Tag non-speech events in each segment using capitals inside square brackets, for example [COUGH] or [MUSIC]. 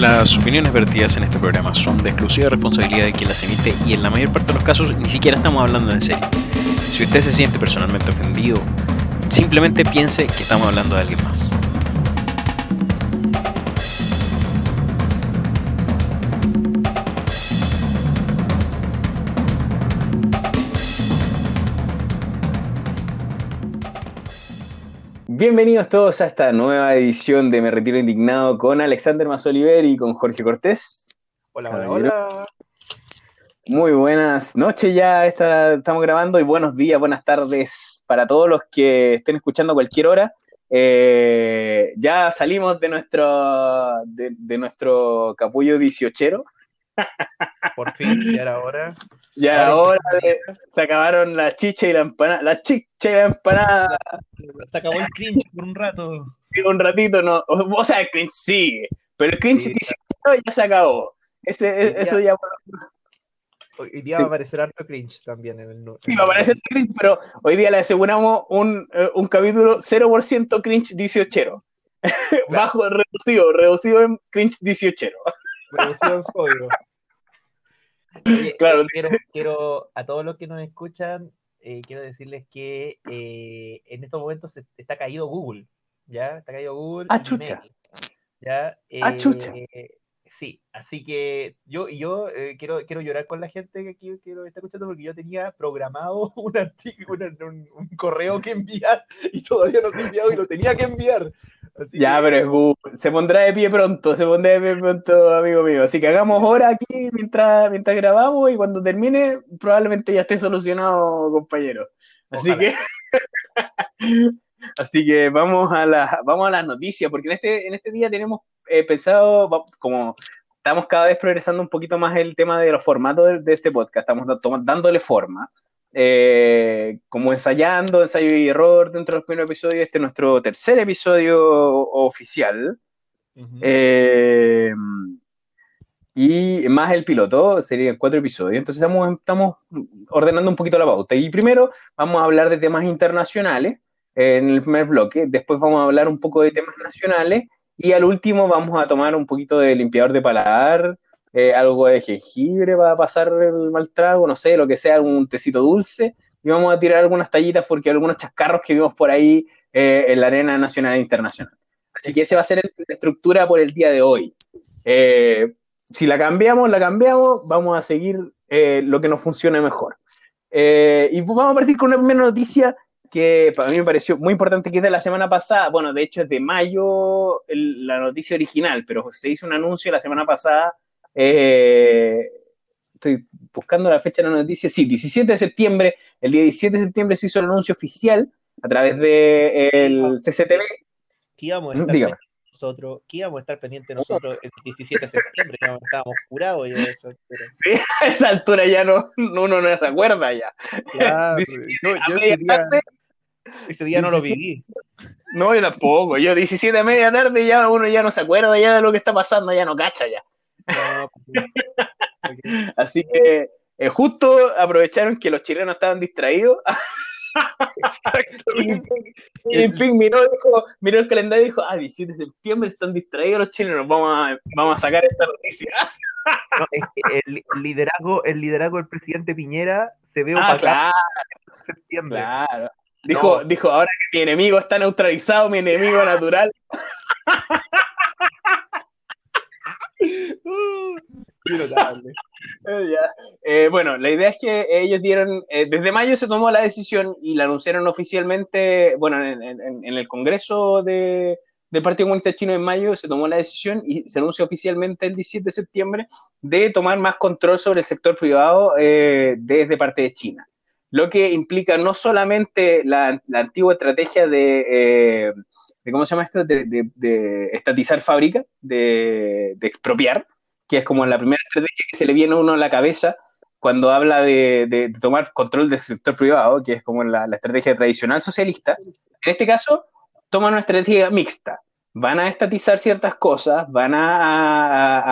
Las opiniones vertidas en este programa son de exclusiva responsabilidad de quien las emite y en la mayor parte de los casos ni siquiera estamos hablando en serio. Si usted se siente personalmente ofendido, simplemente piense que estamos hablando de alguien más. Bienvenidos todos a esta nueva edición de Me Retiro Indignado con Alexander Mazoliver y con Jorge Cortés. Hola, hola, hola. Muy buenas noches ya está, estamos grabando y buenos días, buenas tardes para todos los que estén escuchando a cualquier hora. Eh, ya salimos de nuestro, de, nuestro capullo dieciochero. [LAUGHS] Por fin, ya era hora. Ya era hora de, se acabaron la chicha y la empanada. La chicha y la empanada. Se acabó el cringe por un rato. Sí, un ratito no. O sea, el cringe sigue. Pero el cringe sí, ya se acabó. Ese, eso ya. Hoy día va a aparecer harto cringe también en el Sí, va a aparecer cringe, pero hoy día le aseguramos un, eh, un capítulo 0% cringe 18. [LAUGHS] Bajo, reducido, reducido en cringe 18. Reducido en sodio. [LAUGHS] claro. quiero, quiero, a todos los que nos escuchan, eh, quiero decirles que eh, en estos momentos está caído Google. ¿Ya? Está caído Google. Ah, chucha. ¿Ya? ah, chucha. Sí, así que yo, yo eh, quiero, quiero llorar con la gente que aquí quiero está escuchando porque yo tenía programado [LAUGHS] un, artículo, un, correo que enviar y todavía no se ha enviado y lo tenía que enviar. ya, pero es se pondrá de pie pronto, se pondrá de pie pronto, amigo mío. Así que hagamos hora aquí mientras, mientras grabamos y cuando termine probablemente ya esté solucionado, compañero. Así que... [LAUGHS] Así que vamos a la, vamos a las noticias, porque en este, en este día tenemos he pensado, como estamos cada vez progresando un poquito más el tema de los formatos de, este podcast, estamos dándole forma, eh, como ensayando, ensayo y error dentro de los primeros episodios, este es nuestro tercer episodio oficial. Eh, y más el piloto, serían cuatro episodios. Entonces estamos, estamos ordenando un poquito la pauta. Y primero vamos a hablar de temas internacionales en el primer bloque, después vamos a hablar un poco de temas nacionales y al último vamos a tomar un poquito de limpiador de paladar, eh, algo de jengibre para pasar el mal trago, no sé, lo que sea, un tecito dulce. Y vamos a tirar algunas tallitas porque hay algunos chascarros que vimos por ahí eh, en la arena nacional e internacional. Así que esa va a ser la estructura por el día de hoy. Eh, si la cambiamos, la cambiamos, vamos a seguir lo que nos funcione mejor. y vamos a partir con una primera noticia que para mí me pareció muy importante, que es de la semana pasada, bueno, de hecho es de mayo la noticia original, pero se hizo un anuncio la semana pasada, eh, estoy buscando la fecha de la noticia, sí, 17 de septiembre, el día 17 de septiembre se hizo el anuncio oficial a través del de CCTV. ¿Qué íbamos a estar nosotros, ¿qué íbamos a estar pendientes nosotros el 17 de septiembre? Ya estábamos curados ya eso. Sí, [LAUGHS] a esa altura ya no, uno no se acuerda ya. Claro, yo, ese día no lo viví. No, yo tampoco. Yo 17 a media tarde ya uno ya no se acuerda ya de lo que está pasando, ya no cacha ya. Pues, Así que eh, justo aprovecharon que los chilenos estaban distraídos. y Ping miró, miró el calendario y dijo, ah, 17 de septiembre están distraídos los chilenos, vamos a, vamos a sacar esta noticia. [LAUGHS] el, liderazgo, el liderazgo del presidente Piñera se ve ah, claro, septiembre. Claro. Dijo, dijo, ahora que mi enemigo está neutralizado, mi enemigo natural. [LAUGHS] Eh, eh, bueno, la idea es que ellos dieron, eh, desde mayo se tomó la decisión y la anunciaron oficialmente, bueno, en, el Congreso de, del Partido Comunista Chino en mayo se tomó la decisión y se anunció oficialmente el 17 de septiembre de tomar más control sobre el sector privado desde parte de China lo que implica no solamente la, antigua estrategia de, ¿cómo se llama esto? De, estatizar fábricas, de, expropiar, que es como la primera estrategia que se le viene a uno a la cabeza cuando habla de, tomar control del sector privado, que es como la, estrategia tradicional socialista. En este caso, toman una estrategia mixta. Van a estatizar ciertas cosas, van a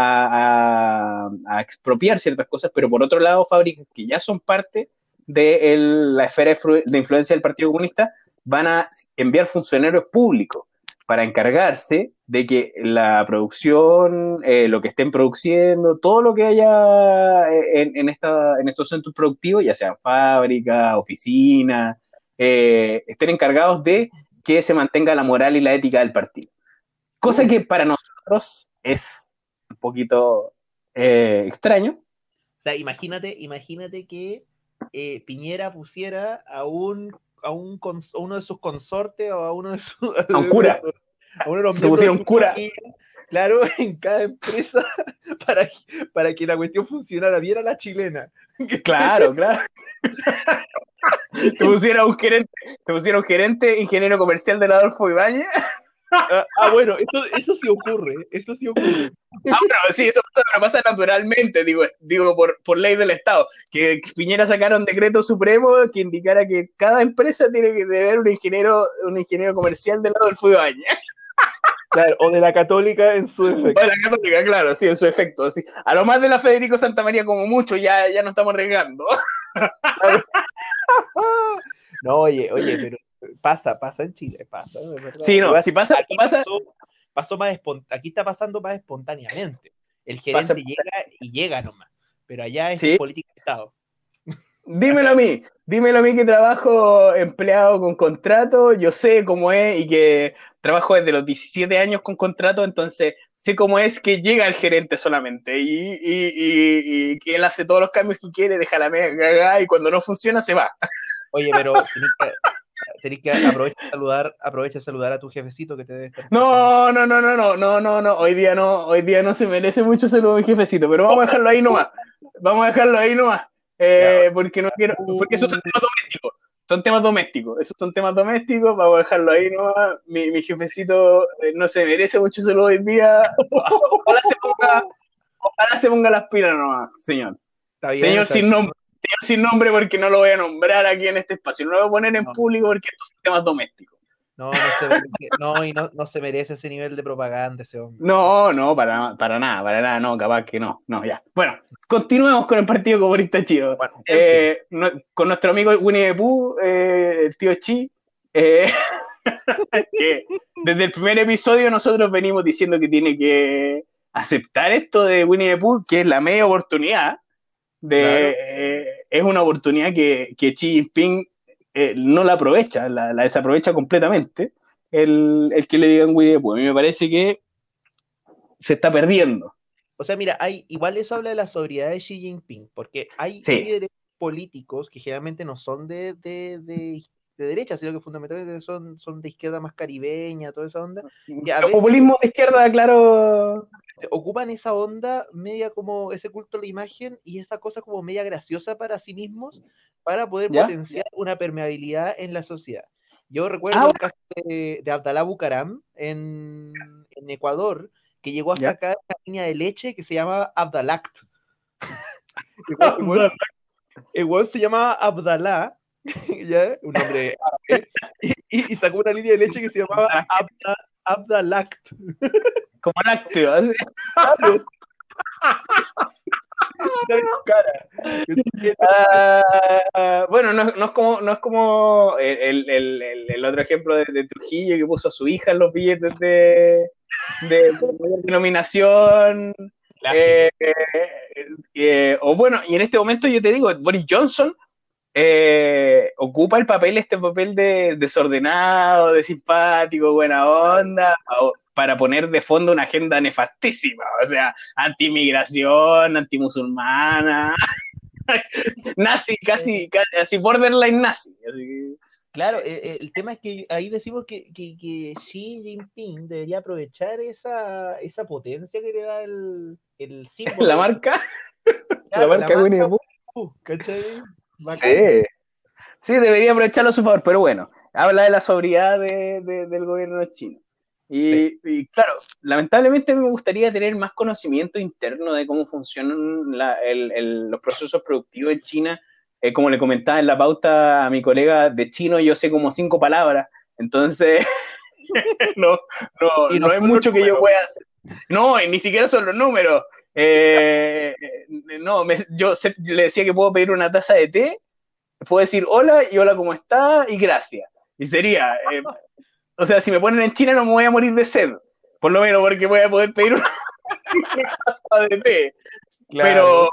expropiar ciertas cosas, pero por otro lado, fábricas que ya son parte de la esfera de influencia del Partido Comunista van a enviar funcionarios públicos para encargarse de que la producción, eh, lo que estén produciendo, todo lo que haya eh, en, estos centros productivos, ya sean fábricas, oficinas, eh, estén encargados de que se mantenga la moral y la ética del partido. Cosa que para nosotros es un poquito extraño. O sea, imagínate, imagínate que Piñera pusiera a un a, un, uno de sus consortes o a uno de sus. [LAUGHS] A un cura. A uno de los Se pusieron cura. claro, [LAUGHS] en cada empresa [LAUGHS] para, para que la cuestión funcionara bien a la chilena. Claro, claro. te pusiera un gerente, te pusiera un gerente ingeniero comercial del Adolfo Ibáñez Ah, ah, bueno, eso, eso sí ocurre, eso sí ocurre. Ah, pero sí, eso pasa, naturalmente, digo, digo por, por ley del Estado, que Piñera sacara un decreto supremo que indicara que cada empresa tiene que tener un ingeniero, un ingeniero comercial del lado del Fuibaña. Claro, o de la católica en su efecto. O de la católica, claro, sí, en su efecto. Sí. A lo más de la Federico Santa María como mucho, ya, ya no estamos arriesgando. [LAUGHS] No, oye, oye, pero Pasa, pasa en Chile, pasa. Sí, no, si pasa, aquí pasa. Pasó, más aquí está pasando más espontáneamente. El gerente llega y llega nomás, pero allá es política de Estado. Dímelo a mí, dímelo a mí que trabajo empleado con contrato, yo sé cómo es y que trabajo desde los 17 años con contrato, entonces sé cómo es que llega el gerente solamente y, y, que él hace todos los cambios que quiere, deja la mega y cuando no funciona se va. Oye, pero [LAUGHS] Tenés que aprovechar saludar, aprovecha saludar a tu jefecito que te debe estar. No, no, no, no, no, no, no, no. Hoy día no, hoy día no se merece mucho saludar a mi jefecito, pero vamos a dejarlo ahí nomás. Vamos a dejarlo ahí nomás. Eh, porque no quiero, porque esos son temas domésticos. Son temas domésticos, esos son temas domésticos, vamos a dejarlo ahí nomás. Mi, mi jefecito eh, no se merece mucho saludo hoy día. [LAUGHS] Ojalá se ponga, ojalá se ponga las pilas nomás, señor. señor sin nombre sin nombre porque no lo voy a nombrar aquí en este espacio. No lo voy a poner en público porque estos son temas domésticos. No, no se, merece, no, y no, no, se merece ese nivel de propaganda ese hombre. No, no, para, para nada, para nada, no, capaz que no, no, ya. Bueno, continuemos con el Partido Comunista Chido. Eh, con nuestro amigo Winnie the Pooh, eh, el tío Chi, eh, [LAUGHS] que desde el primer episodio nosotros venimos diciendo que tiene que aceptar esto de Winnie the Pooh, que es la media oportunidad de, es una oportunidad que, que Xi Jinping eh, no la aprovecha, la, desaprovecha completamente, el, que le digan Winnie pues a mí me parece que se está perdiendo. O sea, mira, hay, igual eso habla de la sobriedad de Xi Jinping, porque hay líderes políticos que generalmente no son de, de, de, derecha, sino que fundamentalmente son, son de izquierda más caribeña, toda esa onda. El populismo de izquierda, claro ocupan esa onda media como ese culto a la imagen y esa cosa como media graciosa para sí mismos para poder potenciar una permeabilidad en la sociedad. Yo recuerdo ah, el caso de, Abdalá Bucaram en, Ecuador, que llegó a sacar una línea de leche que se llama Abdalact. [LAUGHS] [LAUGHS] igual, se llama Abdalá, [LAUGHS] un nombre árabe, y, sacó una línea de leche que se llamaba Abdalact. Como lácteo. Ah, bueno, no, es como, no es como el, otro ejemplo de, Trujillo que puso a su hija en los billetes de, de, denominación. Eh, eh, o bueno, y en este momento yo te digo, Boris Johnson eh, ocupa el papel, este papel de desordenado, de simpático, buena onda, para poner de fondo una agenda nefastísima, o sea, anti-inmigración, anti-musulmana, [LAUGHS] nazi, casi, casi, borderline nazi. Claro, eh, eh, el, tema es que ahí decimos que, que, Xi Jinping debería aprovechar esa, esa potencia que le da el, el [LAUGHS] símbolo. ¿La marca? la marca, Winnie ¿cachai? Sí. sí, debería aprovecharlo a su favor, pero bueno, habla de la sobriedad del gobierno chino. Y, claro, lamentablemente me gustaría tener más conocimiento interno de cómo funcionan los procesos productivos en China. Eh, como le comentaba en la pauta a mi colega de chino, yo sé como cinco palabras, entonces [LAUGHS] no, no, no, hay mucho que yo pueda hacer. No, ni siquiera son los números. Eh, no, yo le decía que puedo pedir una taza de té, puedo decir hola y hola, ¿cómo está? Y gracias. Y sería, eh, O sea, si me ponen en China no me voy a morir de sed. Por lo menos porque voy a poder pedir una, taza de té. Pero,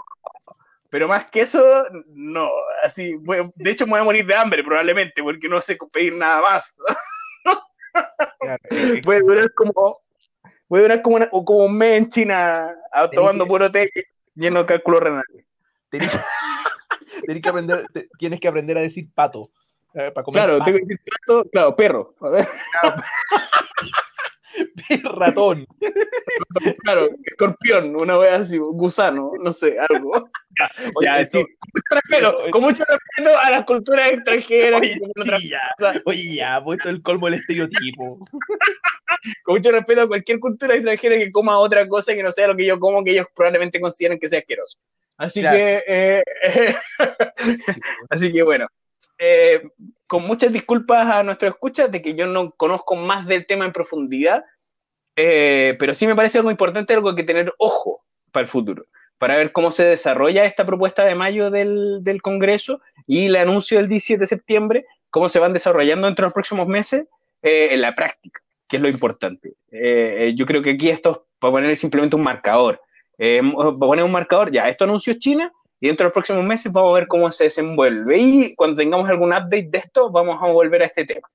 pero más que eso, no. Así, de hecho, me voy a morir de hambre probablemente porque no sé pedir nada más. puede durar como voy a durar como, como un mes en China tomando puro té lleno de cálculo renal. Tienes que aprender, tienes que aprender a decir pato. Eh, para comer claro, tengo que decir pato, claro, perro. A ver. Ratón. Claro, escorpión, una vez así, gusano, no sé, algo. Ya, con, mucho respeto, con mucho respeto a las culturas extranjeras. Oye, ya, oye, ya, puesto el colmo del estereotipo. [LAUGHS] con mucho respeto a cualquier cultura extranjera que coma otra cosa que no sea lo que yo como, que ellos probablemente consideren que sea asqueroso. Así que, eh, [LAUGHS] así que bueno, eh, con muchas disculpas a nuestros escuchas de que yo no conozco más del tema en profundidad, eh, pero sí me parece algo importante, algo que tener ojo para el futuro, para ver cómo se desarrolla esta propuesta de mayo del, del Congreso y el anuncio del 17 de septiembre, cómo se van desarrollando entre los próximos meses en la práctica, que es lo importante. yo creo que aquí esto es para poner simplemente un marcador eh, poner un marcador, ya, esto anunció China, y dentro de los próximos meses vamos a ver cómo se desenvuelve. Y cuando tengamos algún update de esto, vamos a volver a este tema.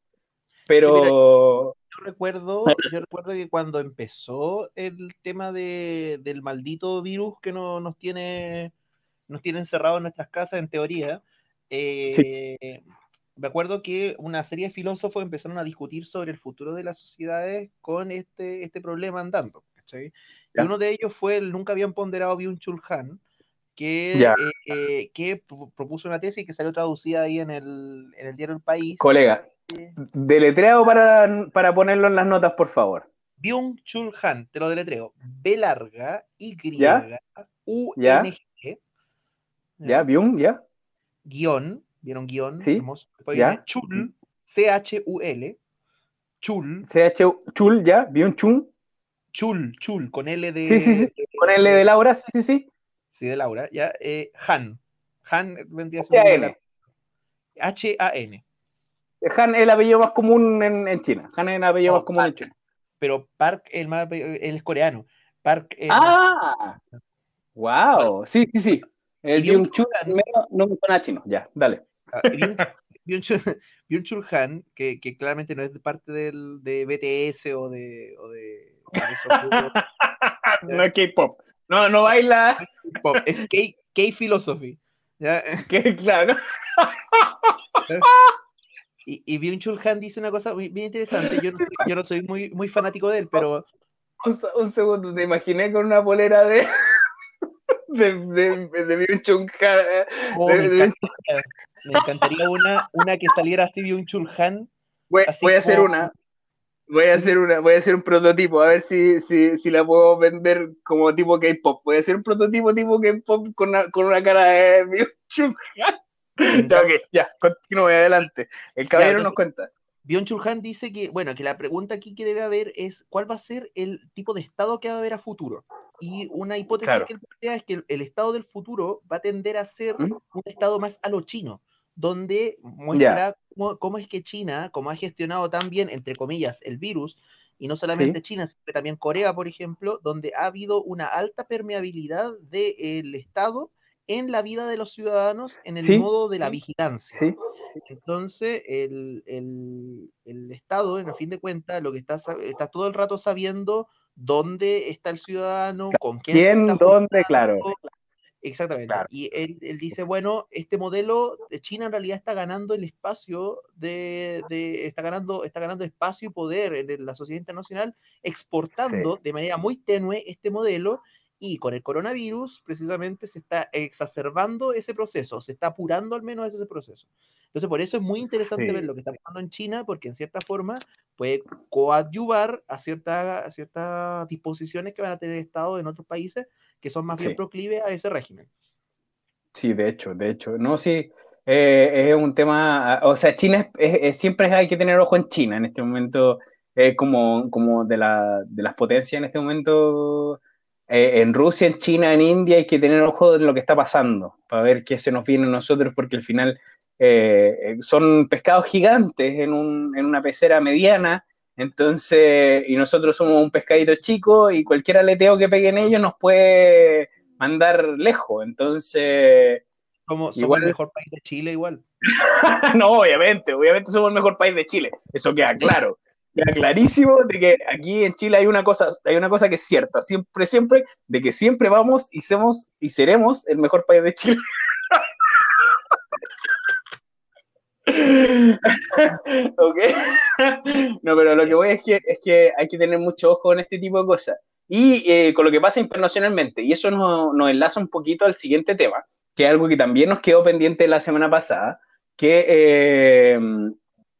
Pero... yo, recuerdo, yo recuerdo que cuando empezó el tema de, del maldito virus que no, nos tiene nos tiene encerrados en nuestras casas, en teoría, eh, me acuerdo que una serie de filósofos empezaron a discutir sobre el futuro de las sociedades con este, este problema andando. ¿cachai? Y uno de ellos fue el nunca habían ponderado Byung-Chul Han, que, eh, eh, que propuso una tesis que salió traducida ahí en el, en el diario El País. Colega, deletreado para, para ponerlo en las notas, por favor. Byung-Chul Han, te lo deletreo. B larga, Y, U, N, G. Ya, Byung, ya. Guión, ¿vieron guion? Sí. Ya. Chul, C-H-U-L. Chul. C-H-Chul, ya. Byung-Chul. Chul, Chul, con L de. Sí, sí, sí. Con L de Laura, sí, sí, sí. Sí, de Laura, ya. Eh, Han. Han vendría a ser. H-A-N. Han es el apellido más común en, China. Han es el apellido más común en China. Pero Park el más, él es coreano. Park. ah, wow. Sí, sí, sí. El Byung Chul no me suena chino. Ya, dale. Ah, Chul Han, que, que, claramente no es parte del, de BTS o de, o de [LAUGHS] no es K-pop. No, no baila. Es K-philosophy. [LAUGHS] claro. Y, y Byung Chul Han dice una cosa bien interesante. Yo no, soy, yo no soy muy, muy fanático de él, pero. Un, segundo, te imaginé con una polera de. de, de, de Byung Chul Han. Oh, me, encantaría una, una que saliera así Byung Chul Han. Voy, voy a hacer una. Voy a hacer una, voy a hacer un prototipo, a ver si, si, si la puedo vender como tipo K-pop. Voy a hacer un prototipo tipo K-pop con una, con una cara de Byung ya, okay, ya, continúe adelante. El caballero nos cuenta. Byung Chul dice que, bueno, que la pregunta aquí que debe haber es cuál va a ser el tipo de estado que va a haber a futuro. Y una hipótesis que él plantea es que el, estado del futuro va a tender a ser ¿Mm? un estado más a lo chino donde muestra cómo, es que China, como ha gestionado tan bien, entre comillas, el virus, y no solamente China, sino también Corea, por ejemplo, donde ha habido una alta permeabilidad del Estado en la vida de los ciudadanos en el modo de la vigilancia. Entonces, el, Estado, en a fin de cuentas, lo que está, está todo el rato sabiendo dónde está el ciudadano, con quién. ¿Quién, dónde? Claro. Exactamente. Y él, dice, bueno, este modelo de China en realidad está ganando el espacio de, está ganando, está ganando espacio y poder en la sociedad internacional, exportando de manera muy tenue este modelo y con el coronavirus precisamente se está exacerbando ese proceso, se está apurando al menos ese proceso. Entonces, por eso es muy interesante ver lo que está pasando en China, porque en cierta forma puede coadyuvar a, cierta, a ciertas disposiciones que van a tener Estado en otros países que son más bien proclives a ese régimen. Sí, de hecho, de hecho. No, sí, eh, es un tema, o sea, China es, siempre hay que tener ojo en China en este momento, es como, como de, la, de las potencias en este momento. Eh, en Rusia, en China, en India hay que tener ojo en lo que está pasando para ver qué se nos viene a nosotros, porque al final eh, son pescados gigantes en, un, en una pecera mediana Entonces, y nosotros somos un pescadito chico y cualquier aleteo que pegue en ellos nos puede mandar lejos. Entonces, somos, igual... el mejor país de Chile igual. [LAUGHS] no, obviamente, obviamente somos el mejor país de Chile. Eso queda claro. Queda clarísimo de que aquí en Chile hay una cosa, hay una cosa que es cierta, siempre, siempre, de que siempre vamos y somos y seremos el mejor país de Chile. [LAUGHS] [LAUGHS] ok. no, pero lo que voy es que, es que hay que tener mucho ojo en este tipo de cosas. Y eh, con lo que pasa internacionalmente, y eso nos, nos, enlaza un poquito al siguiente tema, que es algo que también nos quedó pendiente la semana pasada, que eh,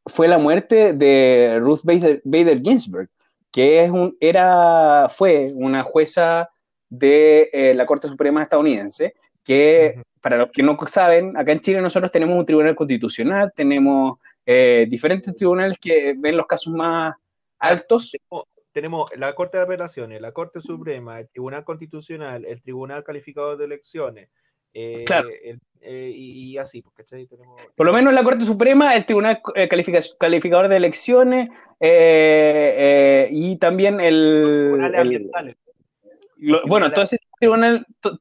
fue la muerte de Ruth Bader, Ginsburg, que es un, era, fue una jueza de eh, la Corte Suprema estadounidense, que para los que no saben, acá en Chile nosotros tenemos un tribunal constitucional, tenemos eh, diferentes tribunales que ven los casos más altos. Tenemos la Corte de Apelaciones, la Corte Suprema, el Tribunal Constitucional, el Tribunal Calificador de Elecciones. Eh, claro. Eh, y, así, pues, Tenemos... Por lo menos la Corte Suprema, el Tribunal Calificador de Elecciones y también el... el bueno, entonces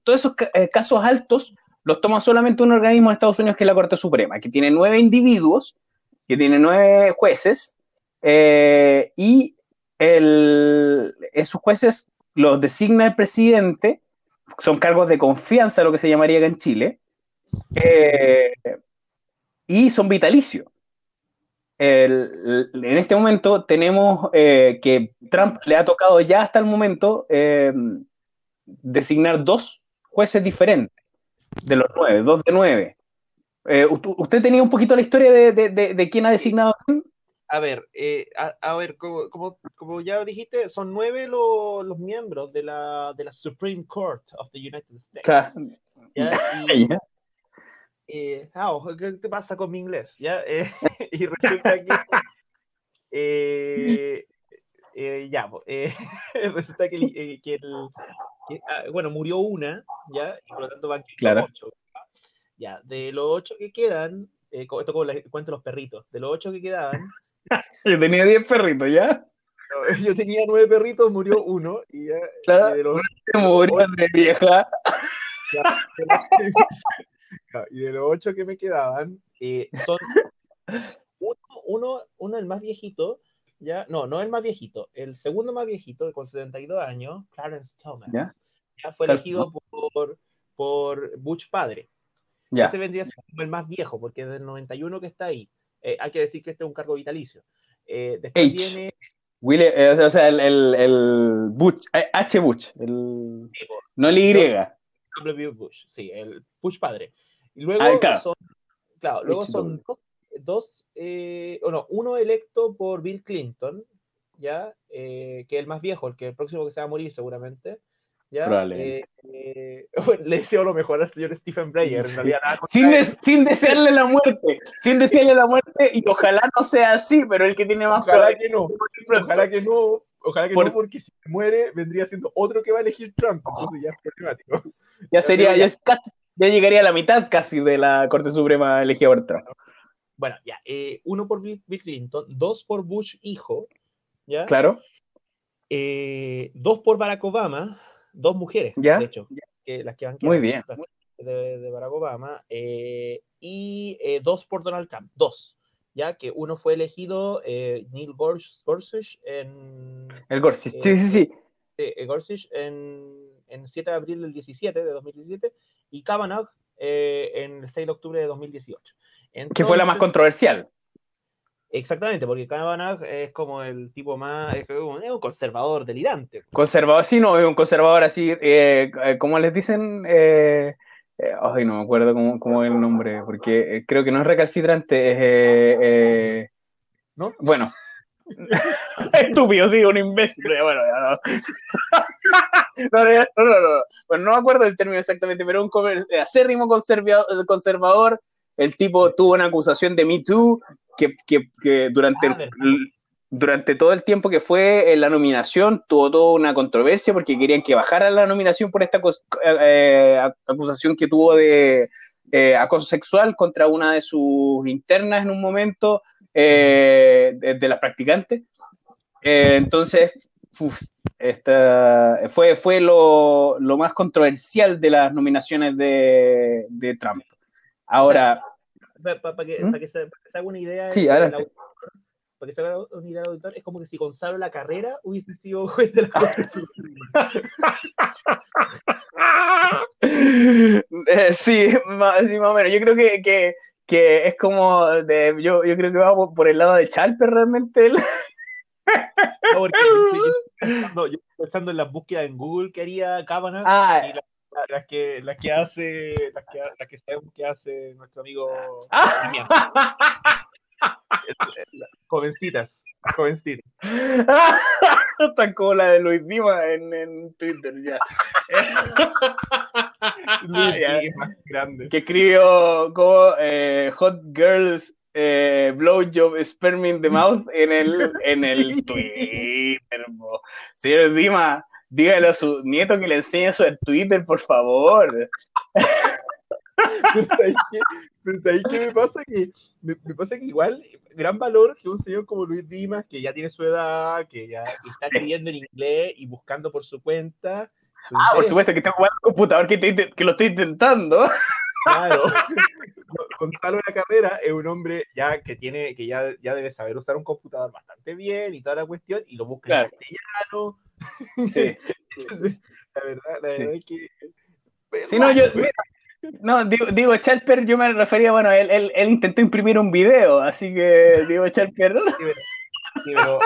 todos esos casos altos los toma solamente un organismo de Estados Unidos que es la Corte Suprema, que tiene nueve individuos, que tiene nueve jueces, eh, y esos jueces los designa el presidente, son cargos de confianza, lo que se llamaría acá en Chile, eh, y son vitalicios. en este momento tenemos eh, que Trump le ha tocado ya hasta el momento designar dos jueces diferentes de los nueve, dos de nueve. Eh, ¿Usted tenía un poquito la historia de, de, de, quién ha designado a ver, eh, a, ver, como, como, ya dijiste, son nueve los miembros de la, de la Supreme Court of the United States. [LAUGHS] Eh, ah, ¿Qué te pasa con mi inglés? ¿Ya? [LAUGHS] y resulta que ya, [LAUGHS] resulta que, que el, bueno, murió una, ¿ya? Y por lo tanto van claro. ocho. Ya, de los ocho que quedan, eh, esto como les cuento los perritos, de los ocho que quedaban. [LAUGHS] yo tenía diez perritos, ¿ya? [LAUGHS] Yo tenía nueve perritos, murió uno, y ya. Claro, y de los, [LAUGHS] murió de vieja. y de los ocho que me quedaban, eh, son uno, uno, uno, el más viejito, ¿ya? No, no el más viejito, el segundo más viejito, con 72 años, Clarence Thomas, ¿ya? fue elegido por, por Bush padre. Ya. Ese vendría siendo el más viejo, porque es del 91 que está ahí. Eh, hay que decir que este es un cargo vitalicio. Eh, después viene... Eh, o sea, el, el, el Bush, H. Bush, el, no el Y. W. Bush, sí, el Bush padre. Y luego ah, claro. son, claro, luego son dos, eh, uno electo por Bill Clinton, ¿ya? Eh, que es el más viejo, el que el próximo que se va a morir seguramente. ¿ya? Eh, [LAUGHS] le deseo lo mejor al señor Stephen Breyer, en realidad. sin, sin, desearle la muerte, sin desearle la muerte, y ojalá no sea así, pero el que tiene más Ojalá que no, ojalá que no, ojalá que no, porque si muere vendría siendo otro que va a elegir Trump, entonces ya es problemático. Ya sería, ya, ya, llegaría a la mitad casi de la Corte Suprema elegida por Trump. Bueno, ya, eh, uno por Bill Clinton, dos por Bush hijo, ¿ya? Claro. Eh, dos por Barack Obama, dos mujeres, ¿Ya? de hecho, las que van Muy bien. De, Barack Obama, eh, y dos por Donald Trump, dos, ya que uno fue elegido Neil Gorsuch en... El Gorsuch, sí, sí, sí. Gorsuch en, en 7 de abril del 17, de 2017, y Kavanaugh en el 6 de octubre de 2018 que fue la más controversial. Exactamente, porque Kavanaugh es como el tipo más, es un conservador delirante. Conservador, sí, no, es un conservador así, eh, eh ¿cómo les dicen? Eh, eh, ay, no me acuerdo cómo, es el nombre, porque creo que no es recalcitrante, es... ¿No? Bueno. [LAUGHS] Estúpido, sí, un imbécil. Bueno, ya no. [LAUGHS] no, no, no, Bueno, no me acuerdo el término exactamente, pero un acérrimo conservador, conservador el tipo tuvo una acusación de Me Too que, que, durante, ah, durante todo el tiempo que fue en la nominación tuvo toda una controversia porque querían que bajara la nominación por esta eh, eh, acusación que tuvo de eh, acoso sexual contra una de sus internas en un momento de, las practicantes. Eh, entonces, uf, esta, fue, fue lo, lo, más controversial de las nominaciones de, de Trump. Ahora. Para, para, para, que, ¿Mm? para que, se, se, haga una idea. Sí, adelante. Para que se haga una idea del auditor, es como que si Gonzalo La Carrera hubiese sido juez de la [LAUGHS] Corte eh, sí, más, sí, más o menos. Yo creo que, que, que es como de, yo, yo creo que va por, por el lado de Chalper realmente. El... No, porque yo, yo, pensando, yo pensando en las búsquedas en Google que haría Kavanaugh ah, y las, que, las que hace, las que, las que sabemos que hace nuestro amigo [LAUGHS] jovencitas, jovencitas. [LAUGHS] Tan como la de Luis Dima en, en Twitter ya. [LAUGHS] Luis ya. más grande. Que escribió como eh, Hot Girls eh, blowjob sperm in the mouth en el, en el Twitter. Bo. Señor Dima, dígale a su nieto que le enseñe eso en Twitter, por favor. pero ahí que me pasa que me, me, pasa que igual gran valor que un señor como Luis Dimas que ya tiene su edad que ya está escribiendo en inglés y buscando por su cuenta su ah interés. por supuesto que está jugando computador que, te, que lo estoy intentando claro [LAUGHS] Gonzalo de la Carrera es un hombre ya que tiene que ya, ya debe saber usar un computador bastante bien y toda la cuestión y lo busca claro. en castellano sí. [LAUGHS] la verdad la Sí. verdad es que no, yo, no, digo, digo Chalper, yo me refería, bueno, él, él, él, intentó imprimir un video, así que digo Chalper. Sí, pero,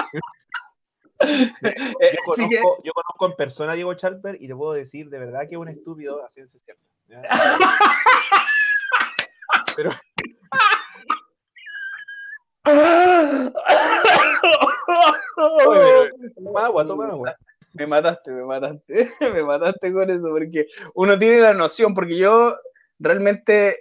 yo, [LAUGHS] conozco, que... yo, conozco, en persona a Diego Chalper y te puedo decir de verdad que es un estúpido, así es cierto. [LAUGHS] Pero. Oye, toma agua, toma agua. Me mataste, me mataste, [LAUGHS] me mataste con eso, porque uno tiene la noción, porque yo realmente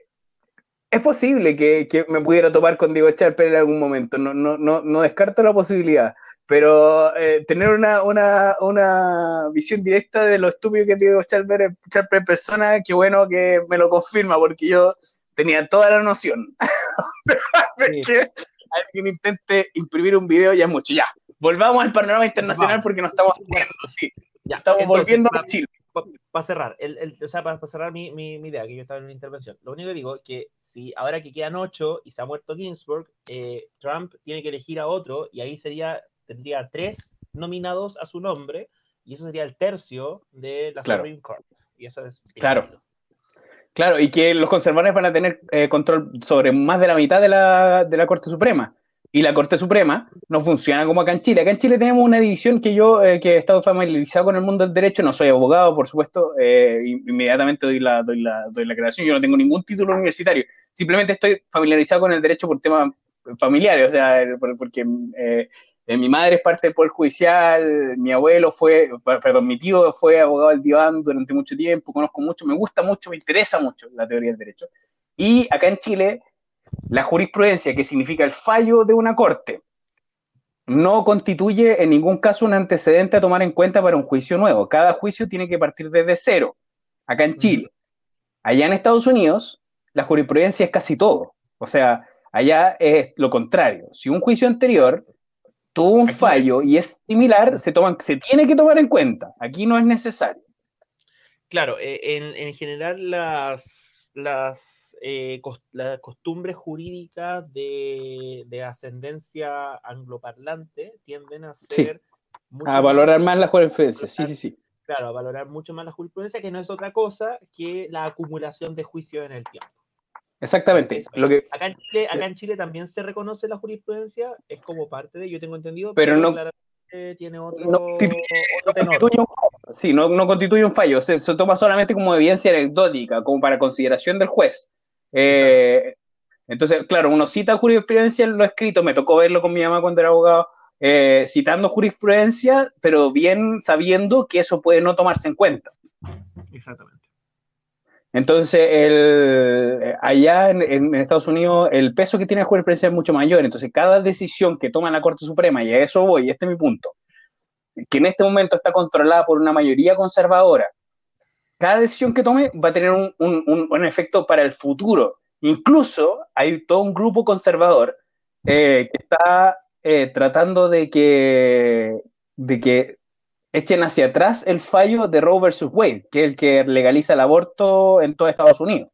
es posible que, que me pudiera topar con Diego Charper en algún momento, no, no, no, no descarto la posibilidad, pero eh, tener una, una, una, visión directa de lo estúpido que es Diego Charper, Charper en persona, qué bueno que me lo confirma, porque yo tenía toda la noción. [LAUGHS] sí. que alguien intente imprimir un video ya es mucho, ya. Volvamos al panorama internacional porque nos estamos viendo, sí. Ya, estamos entonces, volviendo para, a Chile. Para pa cerrar, el, el, o sea, para, pa cerrar mi, mi, mi, idea, que yo estaba en una intervención, lo único que digo es que si ahora que quedan ocho y se ha muerto Ginsburg, eh, Trump tiene que elegir a otro y ahí sería, tendría tres nominados a su nombre y eso sería el tercio de la claro. Supreme Court. Y eso es claro. Claro, y que los conservadores van a tener eh, control sobre más de la mitad de la, de la Corte Suprema. Y la Corte Suprema no funciona como acá en Chile. Acá en Chile tenemos una división que yo, eh, que he estado familiarizado con el mundo del derecho, no soy abogado, por supuesto, eh, inmediatamente doy la, doy, la, doy la creación, yo no tengo ningún título universitario, simplemente estoy familiarizado con el derecho por temas familiares, o sea, porque eh, mi madre es parte del Poder Judicial, mi abuelo fue, perdón, mi tío fue abogado del diván durante mucho tiempo, conozco mucho, me gusta mucho, me interesa mucho la teoría del derecho. Y acá en Chile la jurisprudencia, que significa el fallo de una corte, no constituye en ningún caso un antecedente a tomar en cuenta para un juicio nuevo. Cada juicio tiene que partir desde cero, acá en Chile. Allá en Estados Unidos, la jurisprudencia es casi todo. O sea, allá es lo contrario. Si un juicio anterior tuvo un Aquí fallo y es similar, se, toma, se tiene que tomar en cuenta. Aquí no es necesario. Claro, en, en general las, las eh, cost las costumbres jurídicas de, de, ascendencia angloparlante tienden a ser... Sí. a valorar más, más la jurisprudencia, sí, sí, sí. Claro, a valorar mucho más la jurisprudencia, que no es otra cosa que la acumulación de juicios en el tiempo. Exactamente. Lo que... acá, en Chile, acá en Chile también se reconoce la jurisprudencia, es como parte de, yo tengo entendido, pero, pero no, claramente tiene otro, no, constituye, otro no constituye un fallo. Sí, no, no constituye un fallo, se, se, toma solamente como evidencia anecdótica, como para consideración del juez. Eh, entonces, claro, uno cita jurisprudencia en lo escrito, me tocó verlo con mi mamá cuando era abogado, eh, citando jurisprudencia, pero bien sabiendo que eso puede no tomarse en cuenta. Exactamente. Entonces, el, allá en, Estados Unidos, el peso que tiene la jurisprudencia es mucho mayor. Entonces, cada decisión que toma la Corte Suprema, y a eso voy, este es mi punto, que en este momento está controlada por una mayoría conservadora, cada decisión que tome va a tener un, un, un, un efecto para el futuro. Incluso hay todo un grupo conservador eh, que está eh, tratando de que, de que echen hacia atrás el fallo de Roe versus Wade, que es el que legaliza el aborto en todo Estados Unidos.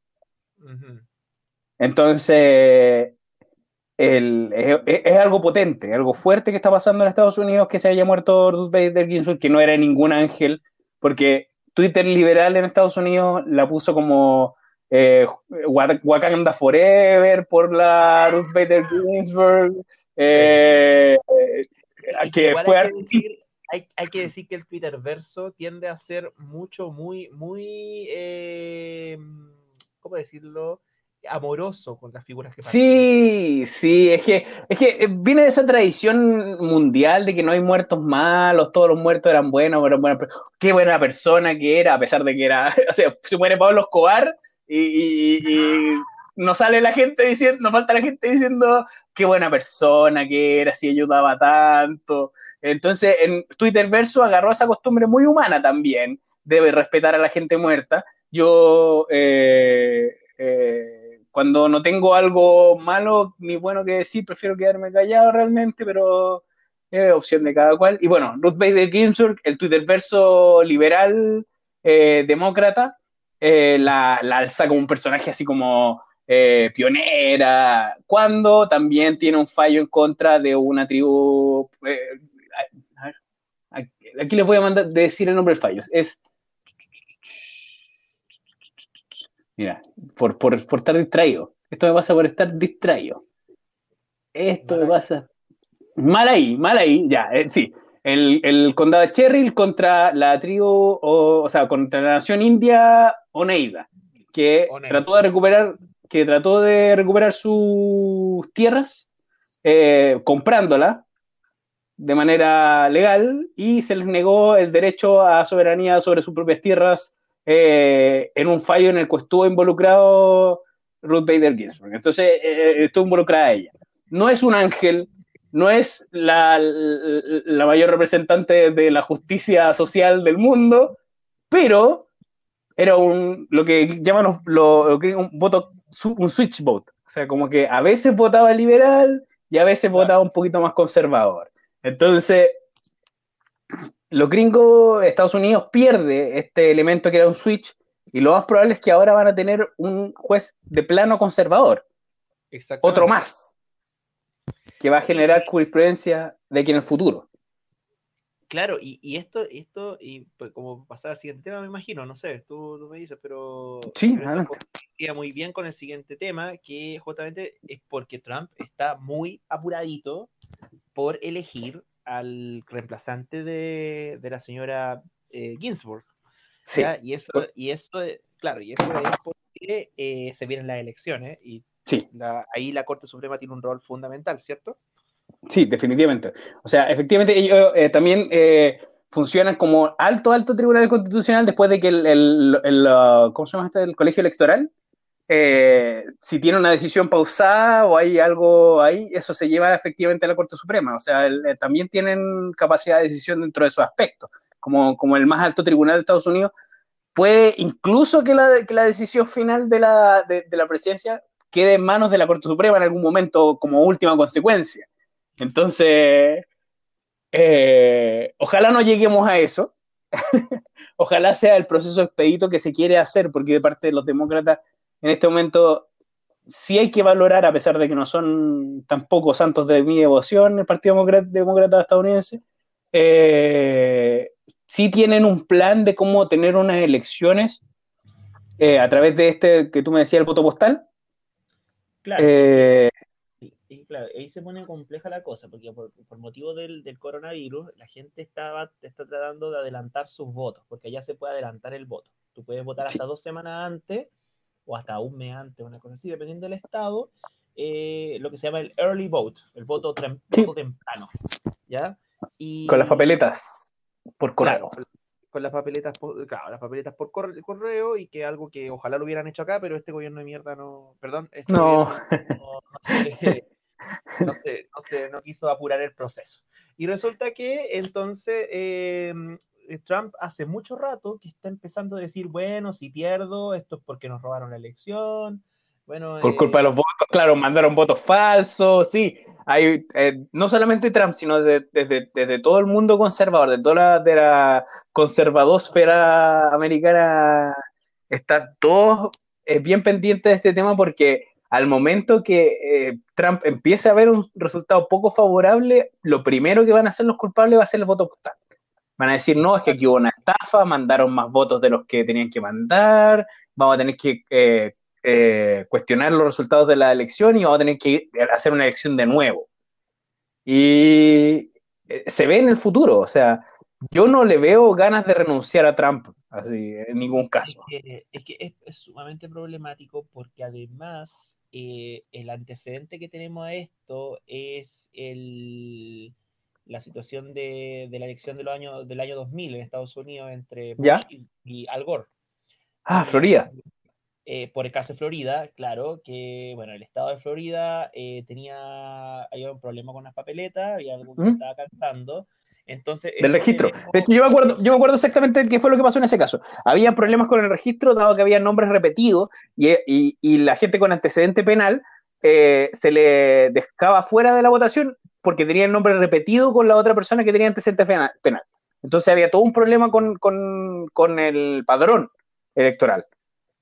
Entonces, es, algo potente, algo fuerte que está pasando en Estados Unidos que se haya muerto Ruth Bader Ginsburg, que no era ningún ángel, porque Twitter liberal en Estados Unidos la puso como eh, Wakanda Forever por la Ruth Bader Ginsburg. Eh, que decir, hay, que decir que el Twitter verso tiende a ser mucho, muy, muy, eh, ¿cómo decirlo? amoroso con las figuras que Sí, sí, es que, es que viene de esa tradición mundial de que no hay muertos malos, todos los muertos eran buenos, pero bueno, qué buena persona que era, a pesar de que era, [LAUGHS] o sea, se muere Pablo Escobar y, no sale la gente diciendo, no falta la gente diciendo qué buena persona que era, si ayudaba tanto. Entonces, en Twitter Verso agarró esa costumbre muy humana también, debe respetar a la gente muerta. Yo, eh, eh, cuando no tengo algo malo ni bueno que decir, prefiero quedarme callado realmente, pero opción de cada cual. Y bueno, Ruth Bader Ginsburg, el Twitter verso liberal, eh, demócrata, eh, la, alza como un personaje así como eh, pionera, cuando también tiene un fallo en contra de una tribu. Eh, aquí les voy a mandar decir el nombre del fallo. Es. Mira, por, por, estar distraído. Esto me pasa por estar distraído. Esto me pasa. Mal ahí, mal ahí, ya, sí. El, condado de Cherrill contra la tribu, o, sea, contra la nación india Oneida, que trató de recuperar, que trató de recuperar sus tierras eh, comprándola de manera legal y se les negó el derecho a soberanía sobre sus propias tierras eh, en un fallo en el que estuvo involucrado Ruth Bader Ginsburg. Entonces, eh, estuvo involucrada ella. No es un ángel, no es la, mayor representante de la justicia social del mundo, pero era un, lo que llaman lo, un voto, un switch vote. O sea, como que a veces votaba liberal y a veces votaba un poquito más conservador. Entonces, los gringos, Estados Unidos pierde este elemento que era un switch y lo más probable es que ahora van a tener un juez de plano conservador. Otro más que va a generar jurisprudencia de aquí en el futuro. Claro, y, esto, esto, y pues, como pasar al siguiente tema, me imagino, no sé, tú, me dices, pero sí, muy bien con el siguiente tema, que justamente es porque Trump está muy apuradito por elegir al reemplazante de, la señora eh, Ginsburg. Sí. Y eso, y eso, claro, y eso es porque eh, se vienen las elecciones y Sí. ahí la Corte Suprema tiene un rol fundamental, ¿cierto? Sí, definitivamente. O sea, efectivamente ellos eh, también eh, funcionan como alto, alto tribunal constitucional después de que el, el, uh, ¿cómo se llama este? El colegio electoral, eh, si tiene una decisión pausada o hay algo ahí, eso se lleva efectivamente a la Corte Suprema. O sea, también tienen capacidad de decisión dentro de esos aspectos. Como, como el más alto tribunal de Estados Unidos, puede incluso que la, que la decisión final de la, de la presidencia quede en manos de la Corte Suprema en algún momento como última consecuencia. Entonces, eh, ojalá no lleguemos a eso. [LAUGHS] ojalá sea el proceso expedito que se quiere hacer, porque de parte de los demócratas en este momento sí hay que valorar, a pesar de que no son tampoco santos de mi devoción el Partido Demócrata, Estadounidense, eh, sí tienen un plan de cómo tener unas elecciones eh, a través de este que tú me decías, el voto postal, Claro. Eh, y, claro, ahí se pone compleja la cosa, porque por, motivo del, coronavirus, la gente estaba, está tratando de adelantar sus votos, porque ya se puede adelantar el voto. Tú puedes votar hasta dos semanas antes o hasta un mes antes, una cosa así, dependiendo del estado, eh, lo que se llama el early vote, el voto, temprano. ¿ya? Y, Con las papeletas por correo con las papeletas por, claro, las papeletas por correo y que algo que ojalá lo hubieran hecho acá, pero este gobierno de mierda no, perdón, este no. no, no, [LAUGHS] quiso apurar el proceso. Y resulta que entonces em, Trump hace mucho rato que está empezando a decir, bueno, si pierdo, esto es porque nos robaron la elección, Bueno, Por culpa de los votos, claro, mandaron votos falsos, sí. Hay, eh, no solamente Trump, sino desde de, de, todo el mundo conservador, de toda la, de la conservadosfera americana, están todos eh, bien pendientes de este tema porque al momento que eh, Trump empiece a ver un resultado poco favorable, lo primero que van a hacer los culpables va a ser el voto postal. Van a decir, no, es que aquí hubo una estafa, mandaron más votos de los que tenían que mandar, vamos a tener que eh, eh, cuestionar los resultados de la elección y vamos a tener que hacer una elección de nuevo. Y se ve en el futuro, o sea, yo no le veo ganas de renunciar a Trump, así, en ningún caso. Es que es, sumamente problemático porque además el antecedente que tenemos a esto es el la situación de, la elección del año, del año 2000 en Estados Unidos entre Bush y, Al Gore. Ah, Florida. Eh, por el caso de Florida, claro, que bueno, el estado de Florida eh, tenía había un problema con las papeletas, había algo que estaba cantando. Entonces, del registro. yo me, acuerdo, yo me acuerdo exactamente qué fue lo que pasó en ese caso. Había problemas con el registro, dado que había nombres repetidos y, y, la gente con antecedente penal eh, se le dejaba fuera de la votación porque tenía el nombre repetido con la otra persona que tenía antecedentes penal. Entonces había todo un problema con, el padrón electoral.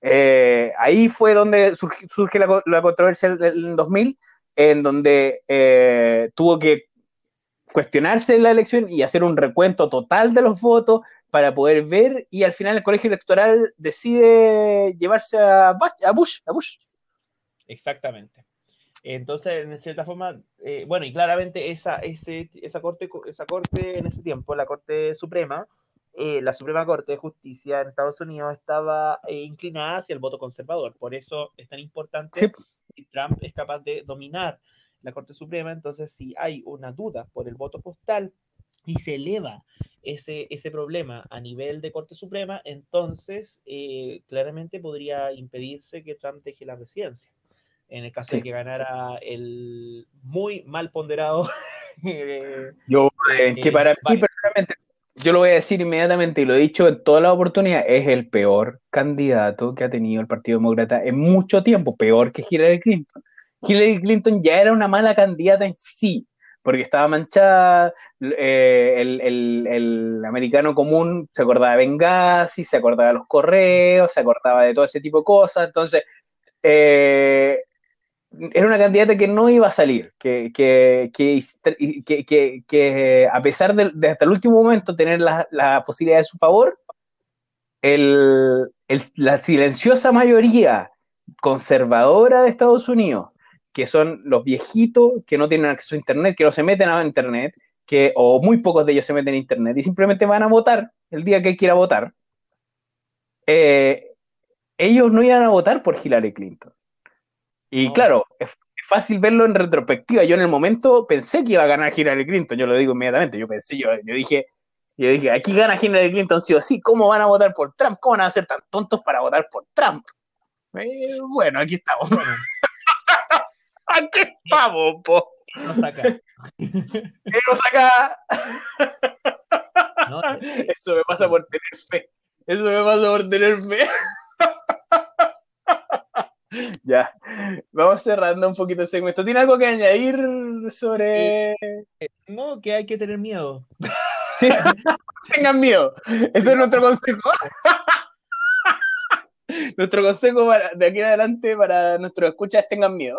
Eh, ahí fue donde surge, la, controversia en 2000, en donde eh, tuvo que cuestionarse la elección y hacer un recuento total de los votos para poder ver y al final el colegio electoral decide llevarse a, a Bush, a Bush. Exactamente. Entonces, en cierta forma, eh, bueno, y claramente esa, ese, esa, corte, esa corte en ese tiempo, la Corte Suprema, eh, la Suprema Corte de Justicia en Estados Unidos estaba eh, inclinada hacia el voto conservador. Por eso es tan importante que Trump es capaz de dominar la Corte Suprema. Entonces, si hay una duda por el voto postal y se eleva ese, ese problema a nivel de Corte Suprema, entonces claramente podría impedirse que Trump deje la presidencia en el caso de que ganara el muy mal ponderado. [LAUGHS] Eh, yo, eh, que para mí personalmente, yo lo voy a decir inmediatamente y lo he dicho en toda la oportunidad, es el peor candidato que ha tenido el Partido Demócrata en mucho tiempo, peor que Hillary Clinton. Hillary Clinton ya era una mala candidata en sí, porque estaba manchada, eh, el, el, americano común se acordaba de Benghazi, se acordaba de los correos, se acordaba de todo ese tipo de cosas, entonces eh, era una candidata que no iba a salir, que, que, que, que a pesar de, hasta el último momento tener la, la posibilidad de su favor, el, el, la silenciosa mayoría conservadora de Estados Unidos, que son los viejitos que no tienen acceso a Internet, que no se meten a Internet, que, o muy pocos de ellos se meten a Internet y simplemente van a votar el día que quiera votar, eh, ellos no iban a votar por Hillary Clinton. Y claro, es, fácil verlo en retrospectiva. Yo en el momento pensé que iba a ganar Hillary Clinton, yo lo digo inmediatamente. Yo pensé, yo, yo dije, yo dije, aquí gana Hillary Clinton sí o sí. ¿Cómo van a votar por Trump? ¿Cómo van a ser tan tontos para votar por Trump? Eh, bueno, aquí estamos. Aquí estamos, po. Nos saca. [LAUGHS] nos saca. [LAUGHS] Eso me pasa por tener fe. Eso me pasa por tener fe. [LAUGHS] ya, vamos cerrando un poquito el segmento. ¿Tiene algo que añadir sobre...? Eh, no, que hay que tener miedo. Sí, tengan miedo. Este es nuestro consejo. nuestro consejo de aquí en adelante para nuestros escuchas tengan miedo.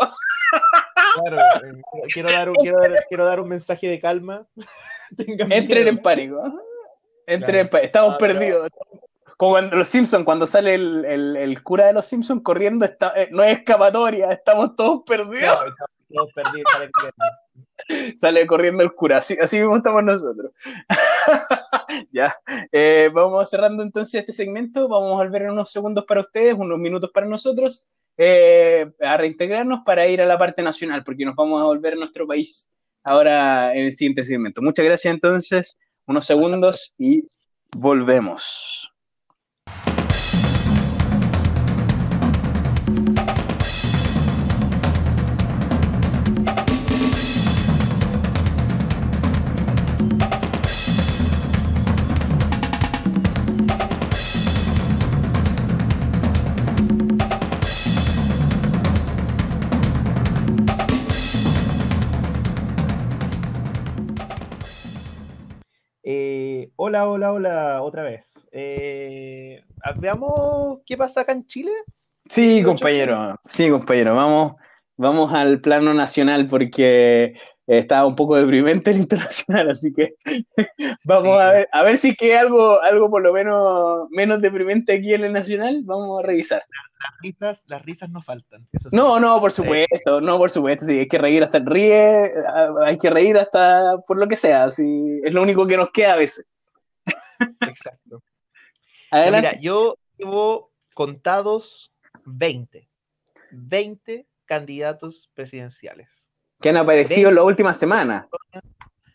Claro, eh, quiero, dar un, quiero, dar, un mensaje de calma. [LAUGHS] Entren en pánico. Entren en pánico. Estamos perdidos. Como cuando los Simpsons, cuando sale el, el, cura de los Simpsons corriendo, está, eh, no es escapatoria, estamos todos perdidos. todos perdidos, [LAUGHS] sale, corriendo el cura, así, así mismo estamos nosotros. [LAUGHS] ya, eh, vamos cerrando entonces este segmento, vamos a volver en unos segundos para ustedes, unos minutos para nosotros, eh, a reintegrarnos para ir a la parte nacional, porque nos vamos a volver a nuestro país ahora en el siguiente segmento. Muchas gracias entonces, unos segundos y volvemos. Hola, hola, hola, otra vez. Eh, veamos qué pasa acá en Chile. Sí, compañero, sí, compañero, vamos, vamos al plano nacional porque está un poco deprimente el internacional, así que [LAUGHS] vamos a ver, a ver si que algo, algo por lo menos menos deprimente aquí en el nacional, vamos a revisar. Las risas, las risas no faltan. No, no, por supuesto, no, por supuesto, sí, hay que reír hasta el ríe, hay que reír hasta por lo que sea, sí, es lo único que nos queda a veces. Exacto. Adelante. Mira, yo llevo contados 20. 20 candidatos presidenciales. Que han aparecido en la última semana.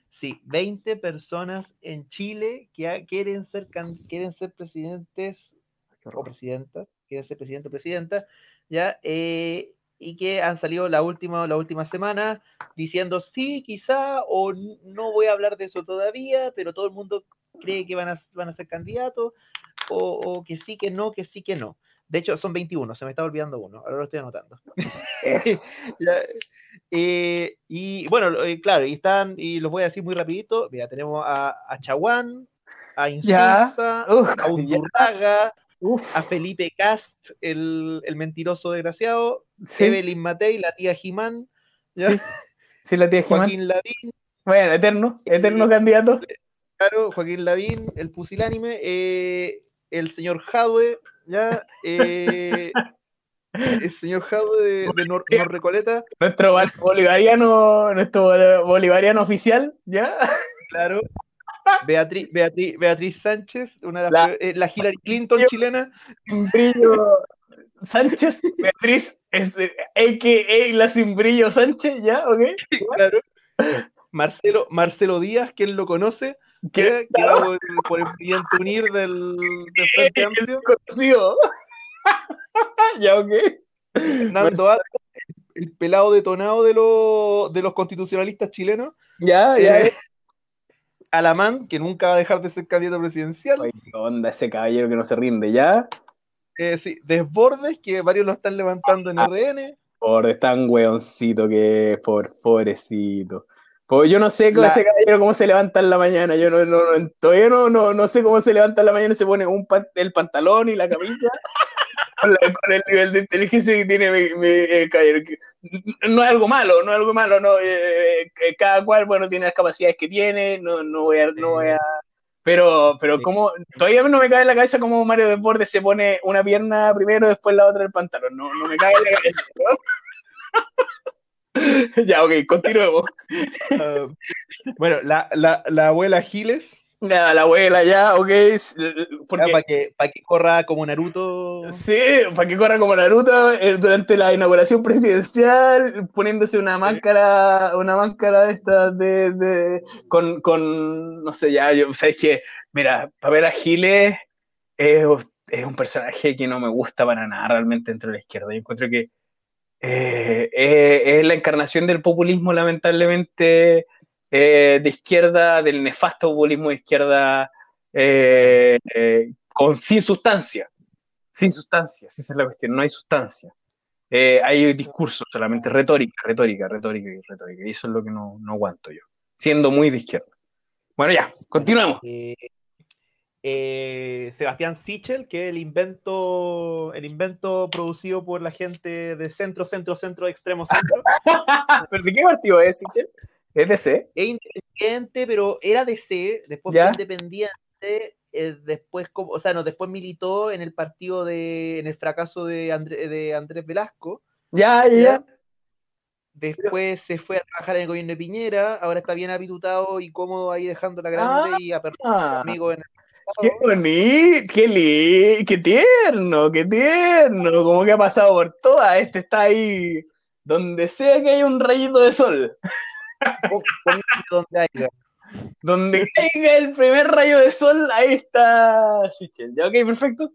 Sí, 20 personas en Chile que quieren ser, quieren ser presidentes o presidentas, quieren ser presidente o presidenta, ¿ya? Eh, y que han salido la última, la última semana diciendo sí, quizá, o no voy a hablar de eso todavía, pero todo el mundo cree que van a, van a ser candidatos, o, o que sí, que no, que sí, que no. De hecho, son 21, se me está olvidando uno, ahora lo estoy anotando. [LAUGHS] Eh, y bueno, eh, claro, y están, y los voy a decir muy rapidito, mira, tenemos a, a Chaguán, a Insulza, a Undurraga, a Felipe Cast, el, el mentiroso desgraciado, Evelyn Matei, la tía Jimán, sí. la tía. Joaquín Lavín. Bueno, eterno, eterno candidato. Claro, Joaquín Lavín, el pusilánime, eh, el señor Jadwe, ¿ya? Eh, el señor Jadwe de, de Nor, Recoleta. Nuestro bolivariano, nuestro bolivariano oficial, ¿ya? Claro. Beatriz, Beatriz, Beatriz Sánchez, una de las, la, eh, la Hillary Clinton chilena. Brillo Sánchez, Beatriz, a.k.a. la sin brillo Sánchez, ¿ya? ¿Ok? Claro. Marcelo, Marcelo Díaz, ¿quién lo conoce? ¿Qué? Que por, por, el brillante unir del, del Frente [LAUGHS] Amplio. Conocido. [LAUGHS] ya, ok. Alto, el pelado detonado de, lo, de los constitucionalistas chilenos. Ya, ya. Eh, Alamán, que nunca va a dejar de ser candidato presidencial. Ay, ¿qué onda ese caballero que no se rinde, ¿ya? Eh, sí, Desbordes, que varios lo están levantando en ah, RN. Por tan weoncito que es, por, pobrecito. Pues yo no sé cómo ese caballero cómo se levanta en la mañana. Yo no, no, todavía no, no, no, sé cómo se levanta en la mañana y se pone un el pantalón y la camisa. [LAUGHS] con, el nivel de inteligencia que tiene el caballero. No es algo malo, no es algo malo, no. Eh, eh, cada cual, bueno, tiene las capacidades que tiene, no, no voy a, no voy a pero, pero como, todavía no me cae en la cabeza como Mario Desbordes se pone una pierna primero, después la otra el pantalón. No, no me cae en la cabeza. [LAUGHS] [LAUGHS] ya, ok, continuemos. Uh, [LAUGHS] bueno, la, la, la, abuela Giles. La, la abuela ya, ok. Porque... Para que, para que corra como Naruto. Sí, para que corra como Naruto eh, durante la inauguración presidencial, poniéndose una máscara, una máscara de estas de, de, con, con, no sé, ya, yo, sabes que, mira, Pamela Giles es, es un personaje que no me gusta para nada realmente dentro de la izquierda. Yo encuentro que eh, eh, es la encarnación del populismo, lamentablemente, eh, de izquierda, del nefasto populismo de izquierda, con, sin sustancia. Sin sustancia, esa es la cuestión, no hay sustancia. hay discurso, solamente retórica, retórica, retórica retórica. Y eso es lo que no, no aguanto yo, siendo muy de izquierda. Bueno, ya, continuemos. Eh, Sebastián Sichel, que es el invento, el invento producido por la gente de centro, centro, centro, extremo, centro. [LAUGHS] ¿Pero de qué partido es Sichel? ¿Es DC? Es independiente, pero era DC, después fue independiente, eh, después, o sea, no, después militó en el partido de, en el fracaso de, de Andrés Velasco. Ya, ya. Después se fue a trabajar en el gobierno de Piñera, ahora está bien habitutado y cómodo ahí dejando la grande ah, y apertura amigo en el Qué bonito, qué lindo, qué tierno, qué tierno, como que ha pasado por todas, este está ahí, donde sea que haya un rayito de sol. [LAUGHS] donde haya. Donde caiga el primer rayo de sol, ahí está Sichel. ¿Ya ok? Perfecto.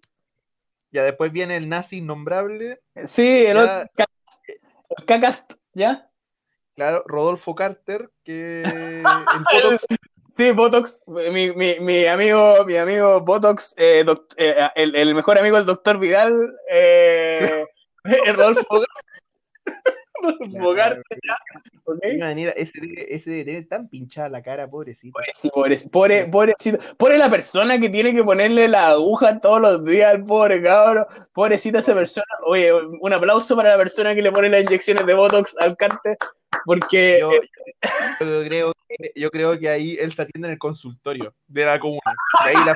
Ya después viene el nazi innombrable. Sí, el otro, el Cacast, ¿ya? Claro, Rodolfo Carter, que [LAUGHS] Sí, Botox, mi, mi, mi, amigo, mi amigo Botox, eh, eh, el, el, mejor amigo del doctor Vidal, eh, [LAUGHS] Rodolfo. [LAUGHS] Manera, ese, ese debe tener tan pinchada la cara, pobrecito. Pues sí, pobre, pobre, pobrecito. Pobre la persona que tiene que ponerle la aguja todos los días al pobre cabrón. Pobrecita esa persona. Oye, un aplauso para la persona que le pone las inyecciones de Botox al cante, porque... Yo, yo, [LAUGHS] creo que, yo creo que ahí él se atiende en el consultorio de la comuna. De ahí la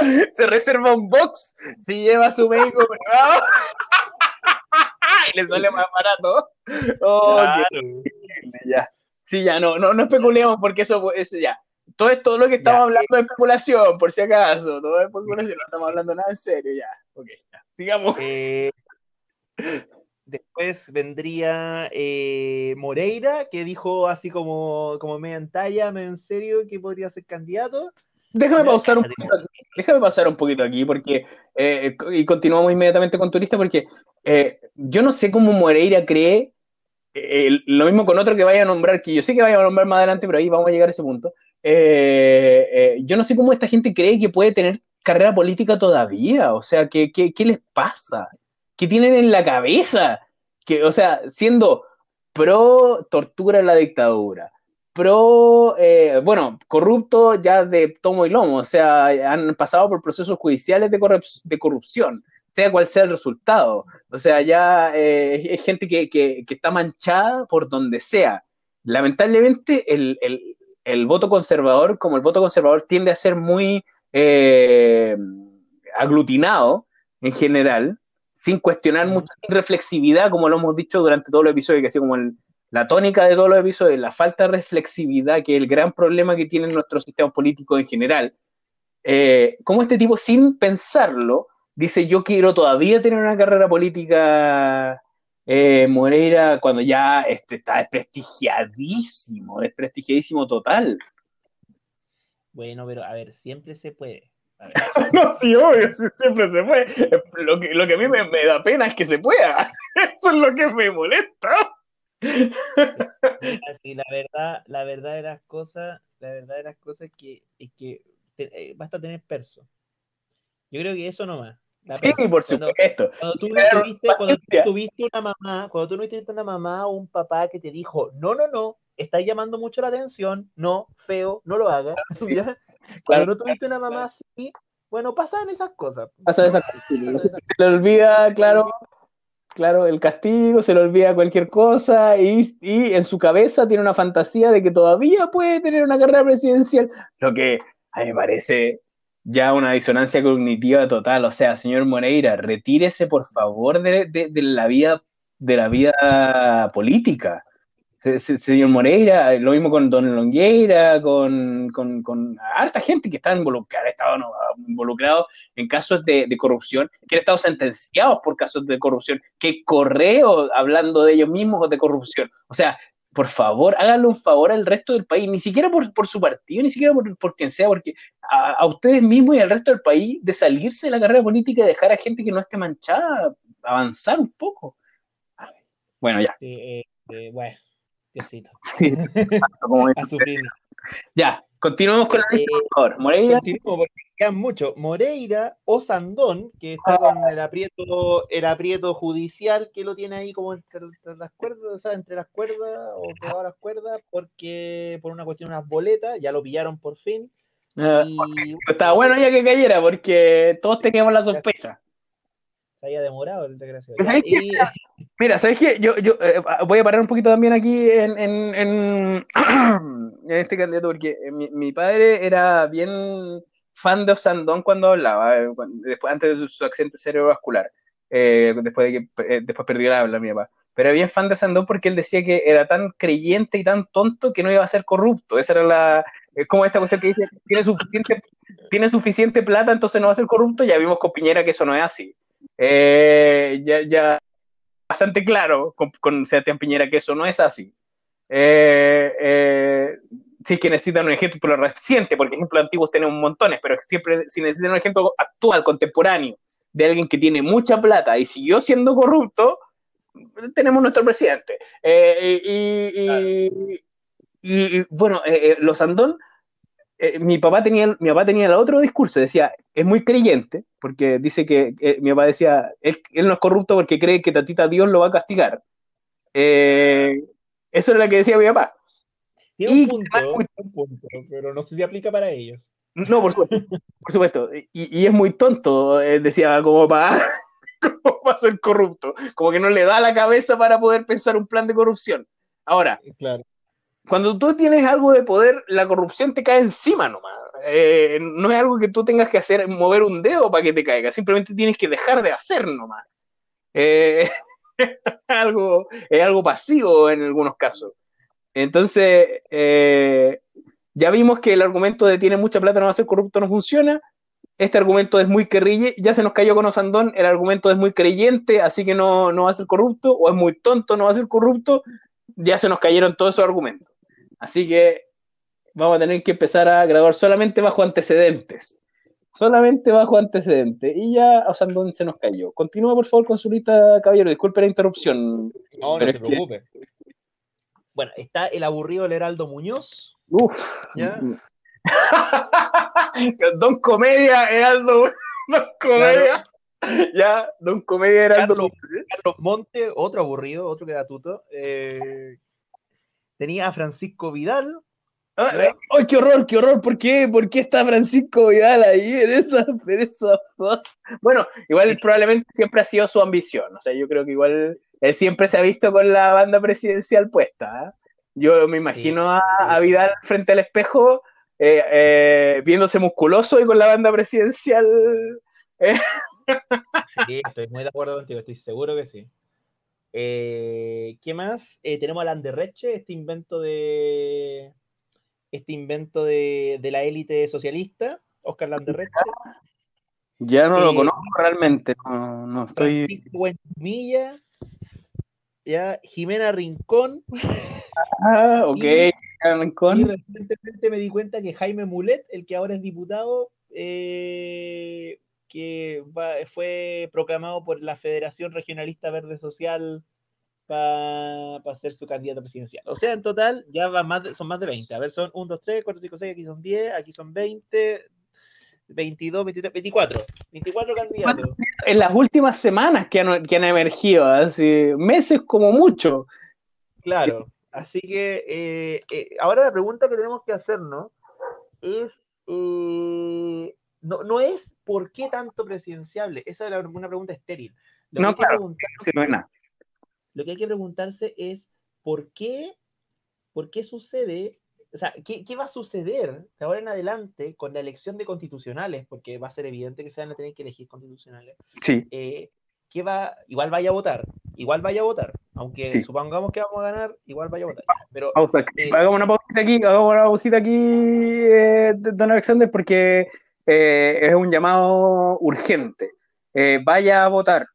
[LAUGHS] se reserva un box, se lleva a su médico privado [LAUGHS] y le sale más barato. Oh, ya. Sí, ya, no, no, no especulemos porque eso, eso ya. Todo, es, todo lo que estamos hablando es especulación, por si acaso. Todo es especulación, no estamos hablando nada en serio, ya. Ok, ya. Sigamos. Eh, después vendría eh, Moreira, que dijo así como, como media en talla, medio en serio, que podría ser candidato. Déjame pausar un poquito aquí, déjame pasar un poquito aquí porque eh, y continuamos inmediatamente con turista porque eh, yo no sé cómo Moreira cree eh, lo mismo con otro que vaya a nombrar, que yo sé que vaya a nombrar más adelante, pero ahí vamos a llegar a ese punto. yo no sé cómo esta gente cree que puede tener carrera política todavía, o sea, ¿qué, qué, qué les pasa? ¿Qué tienen en la cabeza? Que, o sea, siendo pro tortura en la dictadura, pro, eh, bueno, corrupto ya de tomo y lomo, o sea, han pasado por procesos judiciales de, de corrupción, sea cual sea el resultado. O sea, ya eh, es gente que, que, está manchada por donde sea. Lamentablemente, el, el, el, voto conservador, como el voto conservador tiende a ser muy eh, aglutinado en general, sin cuestionar mucha reflexividad, como lo hemos dicho durante todo el episodio, que ha sido como el, la tónica de todos los episodios, la falta de reflexividad, que es el gran problema que tiene nuestro sistema político en general, eh, como este tipo, sin pensarlo, dice, yo quiero todavía tener una carrera política, eh, Moreira, cuando ya este, está desprestigiadísimo, desprestigiadísimo total. Bueno, pero a ver, siempre se puede. [LAUGHS] no, sí, obvio, siempre se puede. Lo que, lo que a mí me, me da pena es que se pueda. [LAUGHS] Eso es lo que me molesta. Sí, la verdad, la verdad de las cosas, la verdad de las cosas es que, es que eh, basta tener perso. Yo creo que eso nomás. Sí, por supuesto. Cuando tú, tuviste, cuando tuviste una mamá, cuando tú no tuviste una mamá o un papá que te dijo, no, no, no, estás llamando mucho la atención, no, feo, no lo hagas. [LAUGHS] Cuando no tuviste una mamá así, bueno, pasan esas cosas. Pasan esas cosas. Se le olvida, claro, claro, el castigo, se le olvida cualquier cosa y, en su cabeza tiene una fantasía de que todavía puede tener una carrera presidencial, lo que a mí me parece ya una disonancia cognitiva total. O sea, señor Moreira, retírese por favor de la vida de la vida política señor Moreira, lo mismo con Don Longueira, con, harta gente que está involucrada, estado involucrado en casos de, corrupción, que han estado sentenciados por casos de corrupción, que correo hablando de ellos mismos de corrupción. O sea, por favor, háganle un favor al resto del país, ni siquiera por, su partido, ni siquiera por, quien sea, porque a, ustedes mismos y al resto del país de salirse de la carrera política y dejar a gente que no esté manchada avanzar un poco. Bueno, ya. Eh, eh, bueno [LAUGHS] Ya, continuemos con la lista, por favor. Moreira. porque quedan mucho. Moreira o Sandón, que está ah. con el aprieto, el aprieto judicial que lo tiene ahí como entre, las cuerdas, o sea, entre las cuerdas o pegado a las cuerdas, porque por una cuestión de unas boletas, ya lo pillaron por fin. Ah, y... Estaba bueno ya que cayera, porque todos teníamos la sospecha. Se había demorado el desgraciado. Mira, ¿sabes qué? Yo, yo eh, voy a parar un poquito también aquí en, en, [CLEARS THROAT] en, este candidato, porque eh, mi, mi, padre era bien fan de Osandón cuando hablaba, eh, después, antes de su, accidente cerebrovascular, después de que después perdió la habla mi papá. Pero era bien fan de Osandón porque él decía que era tan creyente y tan tonto que no iba a ser corrupto. Esa era la. Es como esta cuestión que dice: tiene suficiente, tiene suficiente plata, entonces no va a ser corrupto. Ya vimos con Piñera que eso no es así. Ya, ya bastante claro con, Sebastián Piñera que eso no es así. Eh, eh, si es que necesitan un ejemplo reciente, porque ejemplos antiguos tenemos montones, pero siempre si necesitan un ejemplo actual, contemporáneo, de alguien que tiene mucha plata y siguió siendo corrupto, tenemos nuestro presidente. Eh, y, y, bueno, los Andón eh, mi papá tenía mi papá tenía el otro discurso, decía, es muy creyente, porque dice que eh, mi papá decía, él, no es corrupto porque cree que tatita Dios lo va a castigar. Eh, eso es lo que decía mi papá. Tiene un, punto, pero no sé si aplica para ellos. No, por supuesto. por supuesto. Y, es muy tonto, decía como papá, [LAUGHS] ¿cómo va a ser corrupto? Como que no le da la cabeza para poder pensar un plan de corrupción. Ahora, claro cuando tú tienes algo de poder, la corrupción te cae encima nomás. Eh, no es algo que tú tengas que hacer, mover un dedo para que te caiga, simplemente tienes que dejar de hacer nomás. Eh, [LAUGHS] algo, es algo pasivo en algunos casos. Entonces, eh, ya vimos que el argumento de tiene mucha plata no va a ser corrupto no funciona. Este argumento es muy creyente, ya se nos cayó con Osandón, el argumento es muy creyente, así que no, no va a ser corrupto, o es muy tonto, no va a ser corrupto, ya se nos cayeron todos esos argumentos. Así que vamos a tener que empezar a graduar solamente bajo antecedentes. Solamente bajo antecedentes. Y ya Osandón se nos cayó. Continúa, por favor, con su lista, caballero. Disculpe la interrupción. No, no se preocupe. Bueno, está el aburrido el Heraldo Muñoz. Uf. [LAUGHS] Don Comedia, Heraldo. [LAUGHS] Don Comedia. Ya, Don Comedia, Heraldo. Carlos, Monte, otro aburrido, otro que da tuto. Eh, tenía a Francisco Vidal. Ah, ¡Ay, qué horror, qué horror! ¿Por qué? ¿Por qué está Francisco Vidal ahí en esa, Bueno, igual probablemente siempre ha sido su ambición. O sea, yo creo que igual él siempre se ha visto con la banda presidencial puesta. ¿eh? Yo me imagino a, Vidal frente al espejo, eh, eh, viéndose musculoso y con la banda presidencial. Sí, estoy muy de acuerdo contigo, estoy seguro que sí. Eh, ¿Qué más? Eh, tenemos a Landerreche, este invento de este invento de, la élite socialista, Oscar Landerreche. Ya no lo eh, conozco realmente, no, estoy. Milla, ya, Jimena Rincón. Ah, ok, y, Rincón. Y recientemente me di cuenta que Jaime Mulet, el que ahora es diputado, eh, que fue proclamado por la Federación Regionalista Verde Social para ser su candidato presidencial. O sea, en total ya va más son más de 20. A ver, son 1, 2, 3, 4, 5, 6, aquí son 10, aquí son 20, 22, 23, 24. 24 candidatos. En las últimas semanas que han, que han emergido, así, meses como mucho. Claro, así que eh, eh, ahora la pregunta que tenemos que hacernos es eh, no, no es por qué tanto presidenciable, esa es una pregunta estéril. Lo no, claro, si no es nada. Lo que hay que preguntarse es por qué, por qué sucede, o sea, ¿qué, qué va a suceder de ahora en adelante con la elección de constitucionales? Porque va a ser evidente que se van a tener que elegir constitucionales. Sí. Eh, ¿qué va, igual vaya a votar, igual vaya a votar, aunque supongamos que vamos a ganar, igual vaya a votar. Pero, eh, hagamos una pausita aquí, hagamos una pausita aquí, eh, don Alexander, porque eh, es un llamado urgente. Eh, vaya a votar.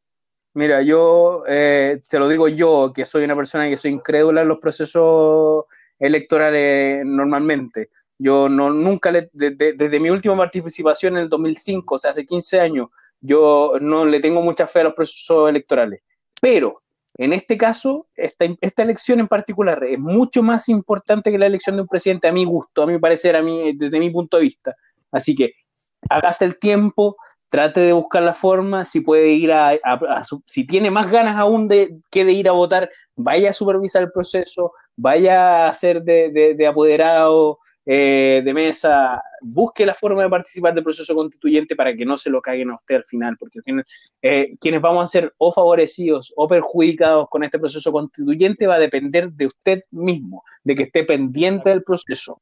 Mira, yo eh, te lo digo yo, que soy una persona que soy incrédula en los procesos electorales normalmente. Yo no nunca, desde mi última participación en el 2005, o sea, hace 15 años, yo no le tengo mucha fe a los procesos electorales. Pero en este caso, esta, esta elección en particular es mucho más importante que la elección de un presidente, a mi gusto, a mi parecer, a mí, desde mi punto de vista. Así que hágase el tiempo, trate de buscar la forma, si puede ir a, si tiene más ganas aún de que de ir a votar, vaya a supervisar el proceso, vaya a ser de, apoderado eh, de mesa, busque la forma de participar del proceso constituyente para que no se lo caguen a usted al final, porque eh, quienes vamos a ser o favorecidos o perjudicados con este proceso constituyente va a depender de usted mismo, de que esté pendiente del proceso.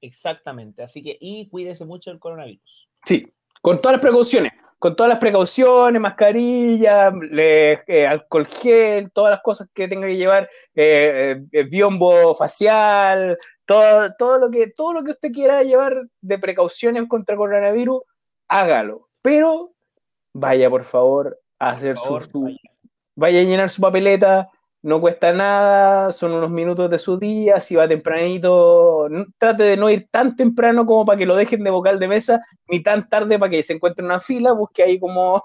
Exactamente, así que, y cuídese mucho del coronavirus. Sí, con todas las precauciones, con todas las precauciones, mascarilla, eh, alcohol gel, todas las cosas que tenga que llevar, eh, eh, biombo facial, todo, todo, lo que, todo lo que usted quiera llevar de precauciones contra coronavirus, hágalo. Pero vaya, por favor, a hacer su, vaya a llenar su papeleta, no cuesta nada, son unos minutos de su día, si va tempranito, trate de no ir tan temprano como para que lo dejen de vocal de mesa, ni tan tarde para que se encuentre en una fila, busque ahí como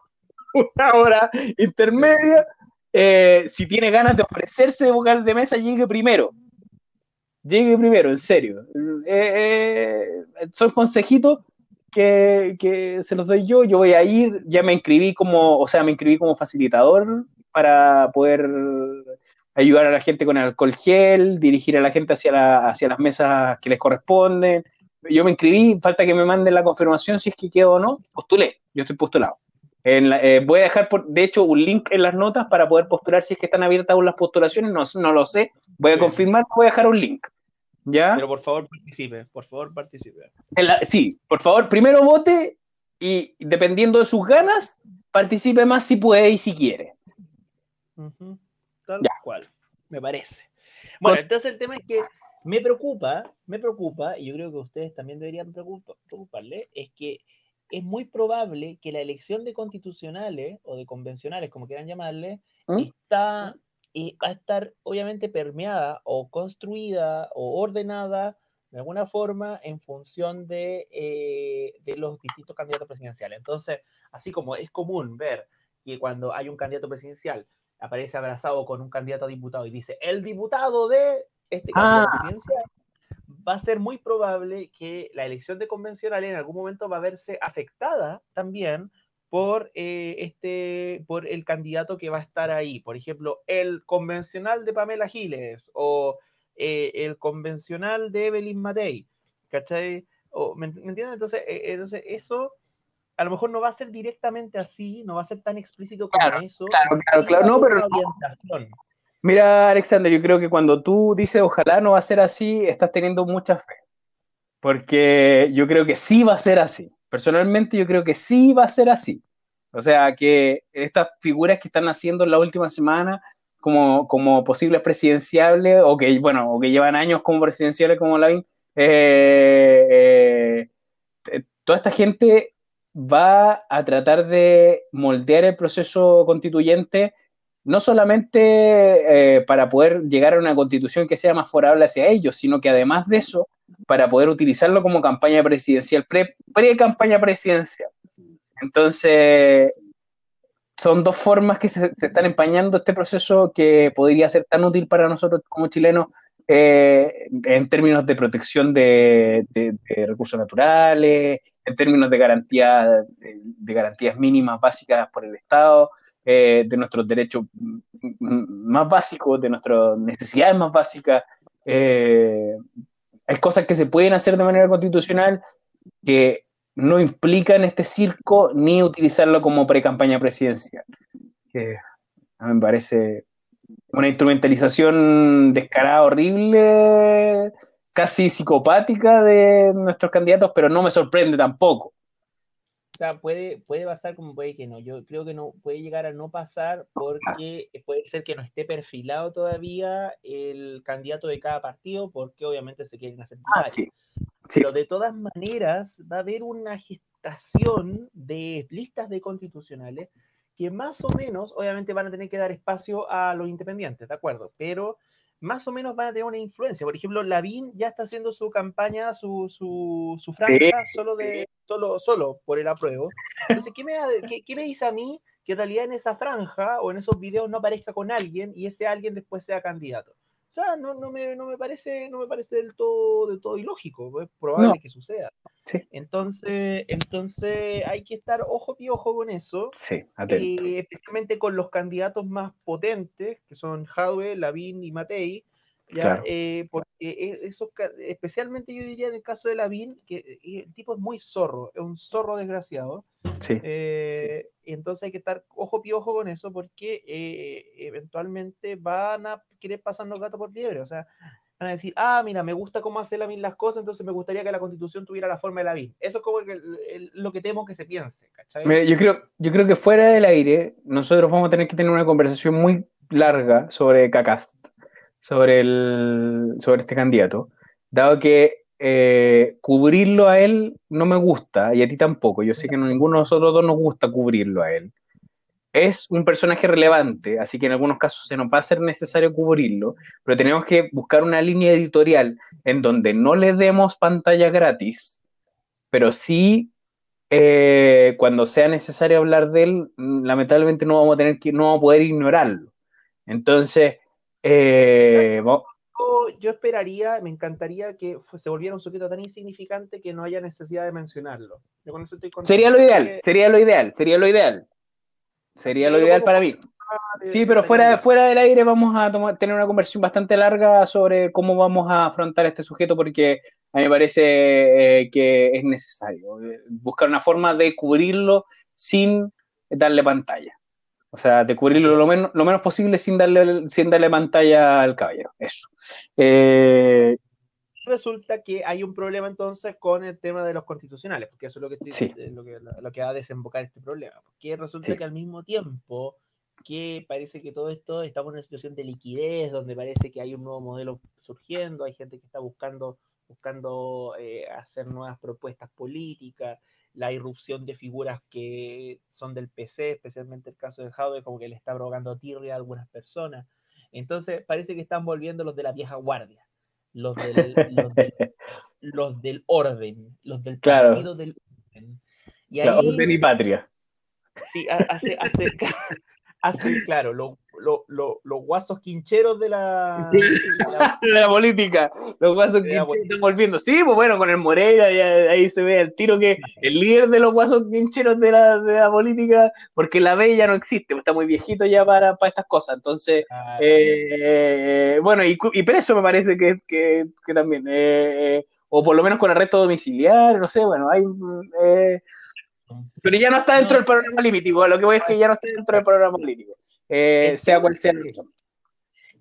[LAUGHS] una hora intermedia. Eh, si tiene ganas de ofrecerse de vocal de mesa, llegue primero. llegue primero, en serio. Eh, eh, son consejitos que, que, se los doy yo. Yo voy a ir, ya me inscribí como, o sea, me inscribí como facilitador para poder ayudar a la gente con el alcohol gel, dirigir a la gente hacia, la, hacia las mesas que les corresponden. Yo me inscribí, falta que me manden la confirmación si es que quedo o no. Postulé, yo estoy postulado. Eh, voy a dejar, por, de hecho, un link en las notas para poder postular si es que están abiertas aún las postulaciones. No, no lo sé. Voy a confirmar, voy a dejar un link. ¿Ya? Pero por favor participe, por favor participe. sí, por favor, primero vote y dependiendo de sus ganas, participe más si puede y si quiere. Tal cual, me parece. Bueno, entonces el tema es que me preocupa, me preocupa, y yo creo que ustedes también deberían preocuparle, es que es muy probable que la elección de constitucionales o de convencionales, como quieran llamarle, ¿Mm? está, y va a estar obviamente permeada o construida o ordenada de alguna forma en función de, eh, de los distintos candidatos presidenciales. Entonces, así como es común ver que cuando hay un candidato presidencial aparece abrazado con un candidato a diputado y dice el diputado de este candidato ah. presidencial, va a ser muy probable que la elección de convencional en algún momento va a verse afectada también por, eh, este, por el candidato que va a estar ahí. Por ejemplo, el convencional de Pamela Giles o eh, el convencional de Evelyn Matei. ¿Cachai? ¿me, entiendes? Entonces, eh, entonces, eso a lo mejor no va a ser directamente así, no va a ser tan explícito como eso. Claro, claro, claro. No, pero. Mira, Alexander, yo creo que cuando tú dices ojalá no va a ser así, estás teniendo mucha fe. Porque yo creo que sí va a ser así. Personalmente, yo creo que sí va a ser así. O sea, que estas figuras que están haciendo en la última semana como, como posibles presidenciales, o que, bueno, o que llevan años como presidenciales como la eh, eh, toda esta gente va a tratar de moldear el proceso constituyente no solamente eh, para poder llegar a una constitución que sea más favorable hacia ellos, sino que además de eso, para poder utilizarlo como campaña presidencial, pre-campaña presidencial. Entonces, son dos formas que se, están empañando este proceso que podría ser tan útil para nosotros como chilenos eh, en términos de protección de, recursos naturales, en términos de, garantía, de garantías mínimas básicas por el Estado, eh, de nuestros derechos más básicos, de nuestras necesidades más básicas. Eh, hay cosas que se pueden hacer de manera constitucional que no implican este circo ni utilizarlo como pre-campaña presidencial. A mí me parece una instrumentalización descarada, horrible, casi psicopática de nuestros candidatos, pero no me sorprende tampoco sea, puede, puede pasar como puede que no. Yo creo que no puede llegar a no pasar porque puede ser que no esté perfilado todavía el candidato de cada partido, porque obviamente se quieren hacer ah, Pero de todas maneras va a haber una gestación de listas de constitucionales que más o menos, obviamente, van a tener que dar espacio a los independientes, ¿de acuerdo? Pero más o menos van a tener una influencia. Por ejemplo, Lavín ya está haciendo su campaña, su, su, su franja solo, de, solo, solo por el apruebo. Entonces, ¿qué me, qué, me dice a mí que en realidad en esa franja o en esos videos no aparezca con alguien y ese alguien después sea candidato? O sea, no, no, me, no, me, parece, no me parece del todo, del todo ilógico, es probable que suceda. Entonces, entonces hay que estar ojo y ojo con eso. Sí, eh, especialmente con los candidatos más potentes, que son Jadwe, Lavín y Matei. ¿Ya? Eh, porque e, eso, especialmente yo diría en el caso de Lavín, que eh, el tipo es muy zorro, es un zorro desgraciado. Sí, Entonces hay que estar ojo y ojo con eso porque eventualmente van a querer pasarnos gato por liebre. O sea, van a decir, ah, mira, me gusta cómo hace Lavín las cosas, entonces me gustaría que la constitución tuviera la forma de Lavín. Eso es como lo que temo que se piense, yo, creo, yo creo que fuera del aire, nosotros vamos a tener que tener una conversación muy larga sobre Cacast, sobre, el, sobre este candidato, dado que eh, cubrirlo a él no me gusta, y a ti tampoco. Yo sé que ninguno de nosotros dos nos gusta cubrirlo a él es un personaje relevante, así que en algunos casos se nos va a ser necesario cubrirlo, pero tenemos que buscar una línea editorial en donde no le demos pantalla gratis, pero sí eh, cuando sea necesario hablar de él, lamentablemente no vamos a tener que, no vamos a poder ignorarlo. Entonces, eh, yo, esperaría, me encantaría que se volviera un sujeto tan insignificante que no haya necesidad de mencionarlo. sería lo ideal, sería lo ideal, sería lo ideal. Sería lo ideal para mí. Sí, pero fuera, fuera del aire vamos a tener una conversación bastante larga sobre cómo vamos a afrontar a este sujeto porque a mí me parece eh, que es necesario eh, buscar una forma de cubrirlo sin darle pantalla. O sea, de cubrirlo lo menos, lo menos posible sin darle, sin darle pantalla al caballero. Eso. Eh, Resulta que hay un problema entonces con el tema de los constitucionales, porque eso es lo que, lo, que lo que va a desembocar este problema. Porque resulta que al mismo tiempo que parece que todo esto estamos en una situación de liquidez, donde parece que hay un nuevo modelo surgiendo, hay gente que está buscando, buscando eh, hacer nuevas propuestas políticas, la irrupción de figuras que son del PC, especialmente el caso de Jaude, como que le está provocando tirria a algunas personas. Entonces parece que están volviendo los de la vieja guardia, los del, los del, [LAUGHS] orden, los del partido del orden. Y ahí, orden y patria. Sí, hace, hace, [LAUGHS] hace, claro, los los guasos quincheros de la, [LAUGHS] de la, política. Los guasos quincheros están volviendo. Sí, pues bueno, con el Moreira, ahí se ve el tiro que [LAUGHS] el líder de los guasos quincheros de la, de la política, porque la B ya no existe, está muy viejito ya para, para estas cosas. Entonces, eh, bueno, y, y, preso me parece que, que, que también. Eh, o por lo menos con arresto domiciliario, no sé, bueno, hay. Eh, pero ya no está dentro del programa político, lo que voy a decir ya no está dentro del programa político, eh, sea cual sea la razón.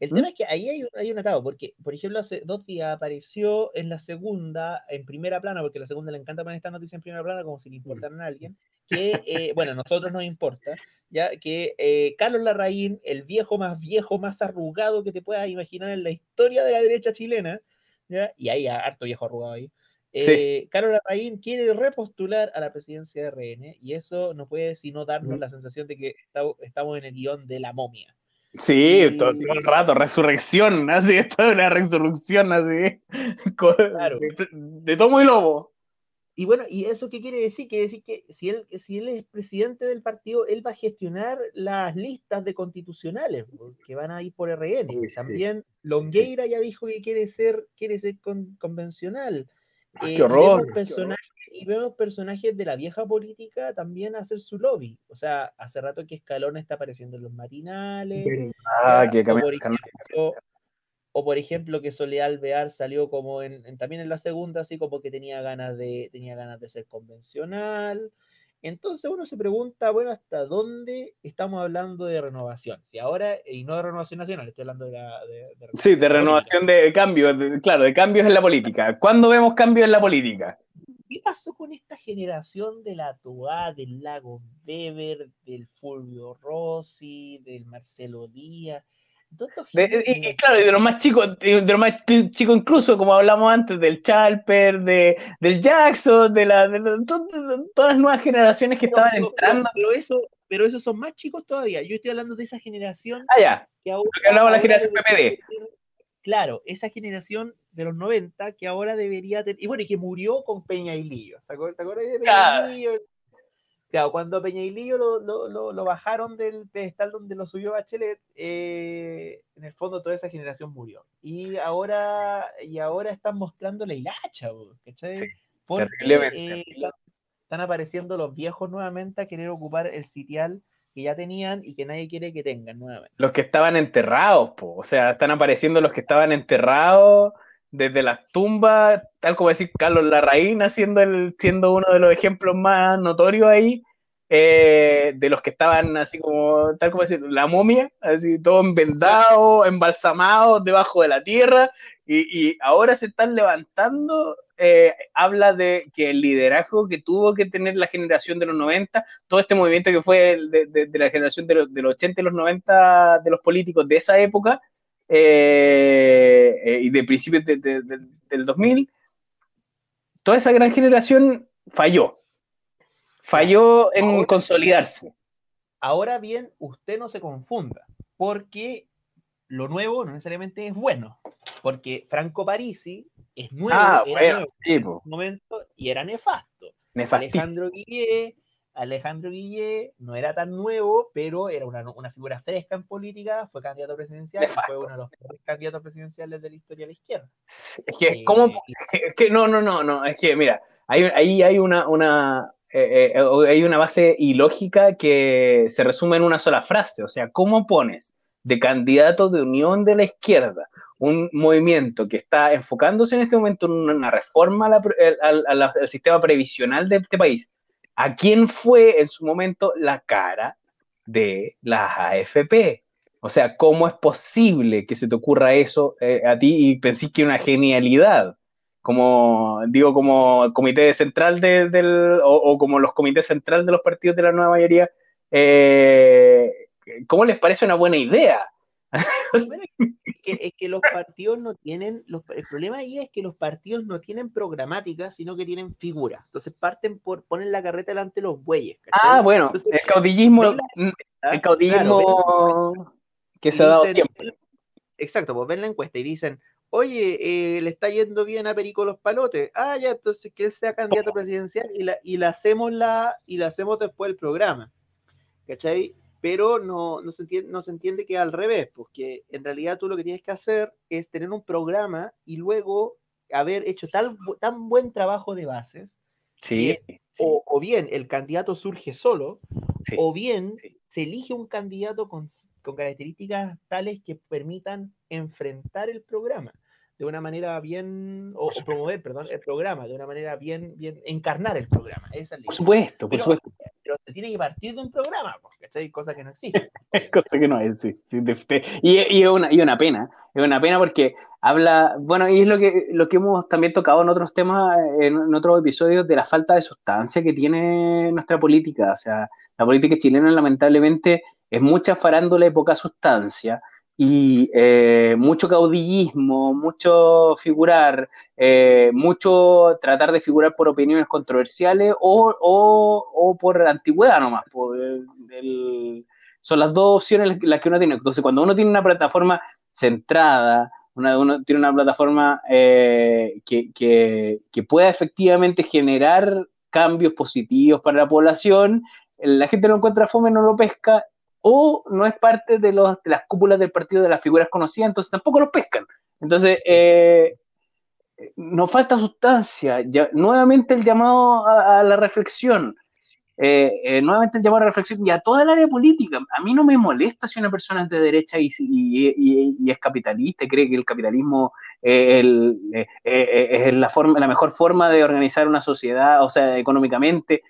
El tema es que ahí hay, hay un atado, porque, por ejemplo, hace dos días apareció en la segunda, en primera plana, porque a la segunda le encanta poner esta noticia en primera plana como si le importaran a alguien, que, eh, [LAUGHS] bueno, a nosotros nos importa, ya que eh, Carlos Larraín, el viejo más viejo, más arrugado que te puedas imaginar en la historia de la derecha chilena, ¿ya? y hay harto viejo arrugado ahí, eh, Carlos Larraín quiere repostular a la presidencia de RN y eso no puede sino darnos la sensación de que estamos en el guion de la momia. Sí, todo, el rato, resurrección, así, [LAUGHS] esto es una resurrección así, [LAUGHS] de, tomo y lobo. Y bueno, ¿y eso qué quiere decir? Quiere decir que si él, si él es presidente del partido, él va a gestionar las listas de constitucionales que van a ir por RN. También Longueira ya dijo que quiere ser, quiere ser convencional. Ah, eh, ¡Qué horror! Y vemos, personajes, de la vieja política también hacer su lobby. O sea, hace rato que Escalona está apareciendo en los matinales. Ah, que o, por ejemplo, o por ejemplo que Soledad Alvear salió como en, también en la segunda, así como que tenía ganas de, tenía ganas de ser convencional. Entonces uno se pregunta, bueno, ¿hasta dónde estamos hablando de renovación? Si ahora, y no de renovación nacional, estoy hablando de la... sí, de renovación de cambios, claro, de cambios en la política. ¿Cuándo vemos cambios en la política? ¿Qué pasó con esta generación de la Toa, del Lago Weber, del Fulvio Rossi, del Marcelo Díaz? Y, claro, de los más chicos, de los más chicos incluso, como hablamos antes, del Chalper, de, del Jackson, de, la, de, todas las nuevas generaciones que estaban entrando. Pero eso, pero esos son más chicos todavía. Yo estoy hablando de esa generación. Ah, ya. Que ahora, hablamos de la generación PPD. Claro, esa generación de los 90 que ahora debería tener. Y bueno, y que murió con Peña y Lillo. ¿Te acuerdas de Peña y Lillo? Claro, cuando Peña y Lillo lo, bajaron del pedestal donde lo subió Bachelet, eh, en el fondo toda esa generación murió. Y ahora, y ahora están mostrando la hilacha, ¿cachai? Porque eh, están apareciendo los viejos nuevamente a querer ocupar el sitial que ya tenían y que nadie quiere que tengan nuevamente. Los que estaban enterrados, po. o sea, están apareciendo los que estaban enterrados desde las tumbas, tal como decir Carlos Larraín haciendo el, siendo uno de los ejemplos más notorios ahí, eh, de los que estaban así como, tal como decir, la momia, así todo envendado, embalsamado debajo de la tierra, y, ahora se están levantando, eh, habla de que el liderazgo que tuvo que tener la generación de los 90, todo este movimiento que fue de, la generación de los, de los 80 y los 90 de los políticos de esa época, eh, eh, y de principios del 2000, toda esa gran generación falló. Falló en consolidarse. Ahora bien, usted no se confunda, porque lo nuevo no necesariamente es bueno, porque Franco Parisi es nuevo, ah, en ese momento y era nefasto. Alejandro Guillet Alejandro Guille no era tan nuevo, pero era una, una figura fresca en política, fue candidato presidencial, fue uno de los candidatos presidenciales de la historia de la izquierda. Es que, eh, ¿cómo? [LAUGHS] Es que, no, no, no, no, es que, mira, ahí, ahí hay una, una, eh, eh, hay una base ilógica que se resume en una sola frase, o sea, ¿cómo pones de candidato de unión de la izquierda un movimiento que está enfocándose en este momento en una reforma al sistema previsional de este país, ¿A quién fue en su momento la cara de las AFP? O sea, ¿cómo es posible que se te ocurra eso eh, a ti y pensís que es una genialidad? Como, digo, como comité central del, o, como los comités centrales de los partidos de la nueva mayoría, eh, ¿cómo les parece una buena idea? [LAUGHS] [LAUGHS] es, que, los partidos no tienen, el problema ahí es que los partidos no tienen programática, sino que tienen figuras. Entonces parten por poner la carreta delante de los bueyes. Ah, bueno, el caudillismo, el ¿ah? caudillismo que se ha dado siempre. Exacto, pues ven la encuesta y dicen, oye, eh, le está yendo bien a Perico los palotes. Ah, ya, entonces que él sea candidato presidencial y la, y la hacemos la, y la hacemos después del programa. ¿Cachai? Pero no, no, se entiende, no se entiende que al revés, porque en realidad tú lo que tienes que hacer es tener un programa y luego haber hecho tal, tan buen trabajo de bases, sí, O, bien el candidato surge solo, o bien se elige un candidato con, con características tales que permitan enfrentar el programa de una manera bien, o, promover, perdón, el programa, de una manera bien, bien, encarnar el programa. Esa por supuesto, por supuesto. Pero se tiene que partir de un programa, hay cosas que no existen. [LAUGHS] Cosa que no es, sí. y, es una, y una pena, es una pena porque habla, bueno, y es lo que, lo que hemos también tocado en otros temas, en, otros episodios, de la falta de sustancia que tiene nuestra política. O sea, la política chilena lamentablemente es mucha farándula y poca sustancia y eh, mucho caudillismo, mucho figurar, eh, mucho tratar de figurar por opiniones controversiales o, o, por antigüedad nomás. son las dos opciones las que uno tiene. Entonces, cuando uno tiene una plataforma centrada, uno tiene una plataforma eh, que, que, que pueda efectivamente generar cambios positivos para la población, la gente lo encuentra fome, no lo pesca o no es parte de, los, de las cúpulas del partido de las figuras conocidas, entonces tampoco lo pescan. Entonces, eh, nos falta sustancia. Ya, nuevamente el llamado a, la reflexión. Eh, eh, nuevamente el llamado a reflexión y a toda el área política. A mí no me molesta si una persona es de derecha y, y, es capitalista y cree que el capitalismo es la, forma, la mejor forma de organizar una sociedad, o sea, económicamente.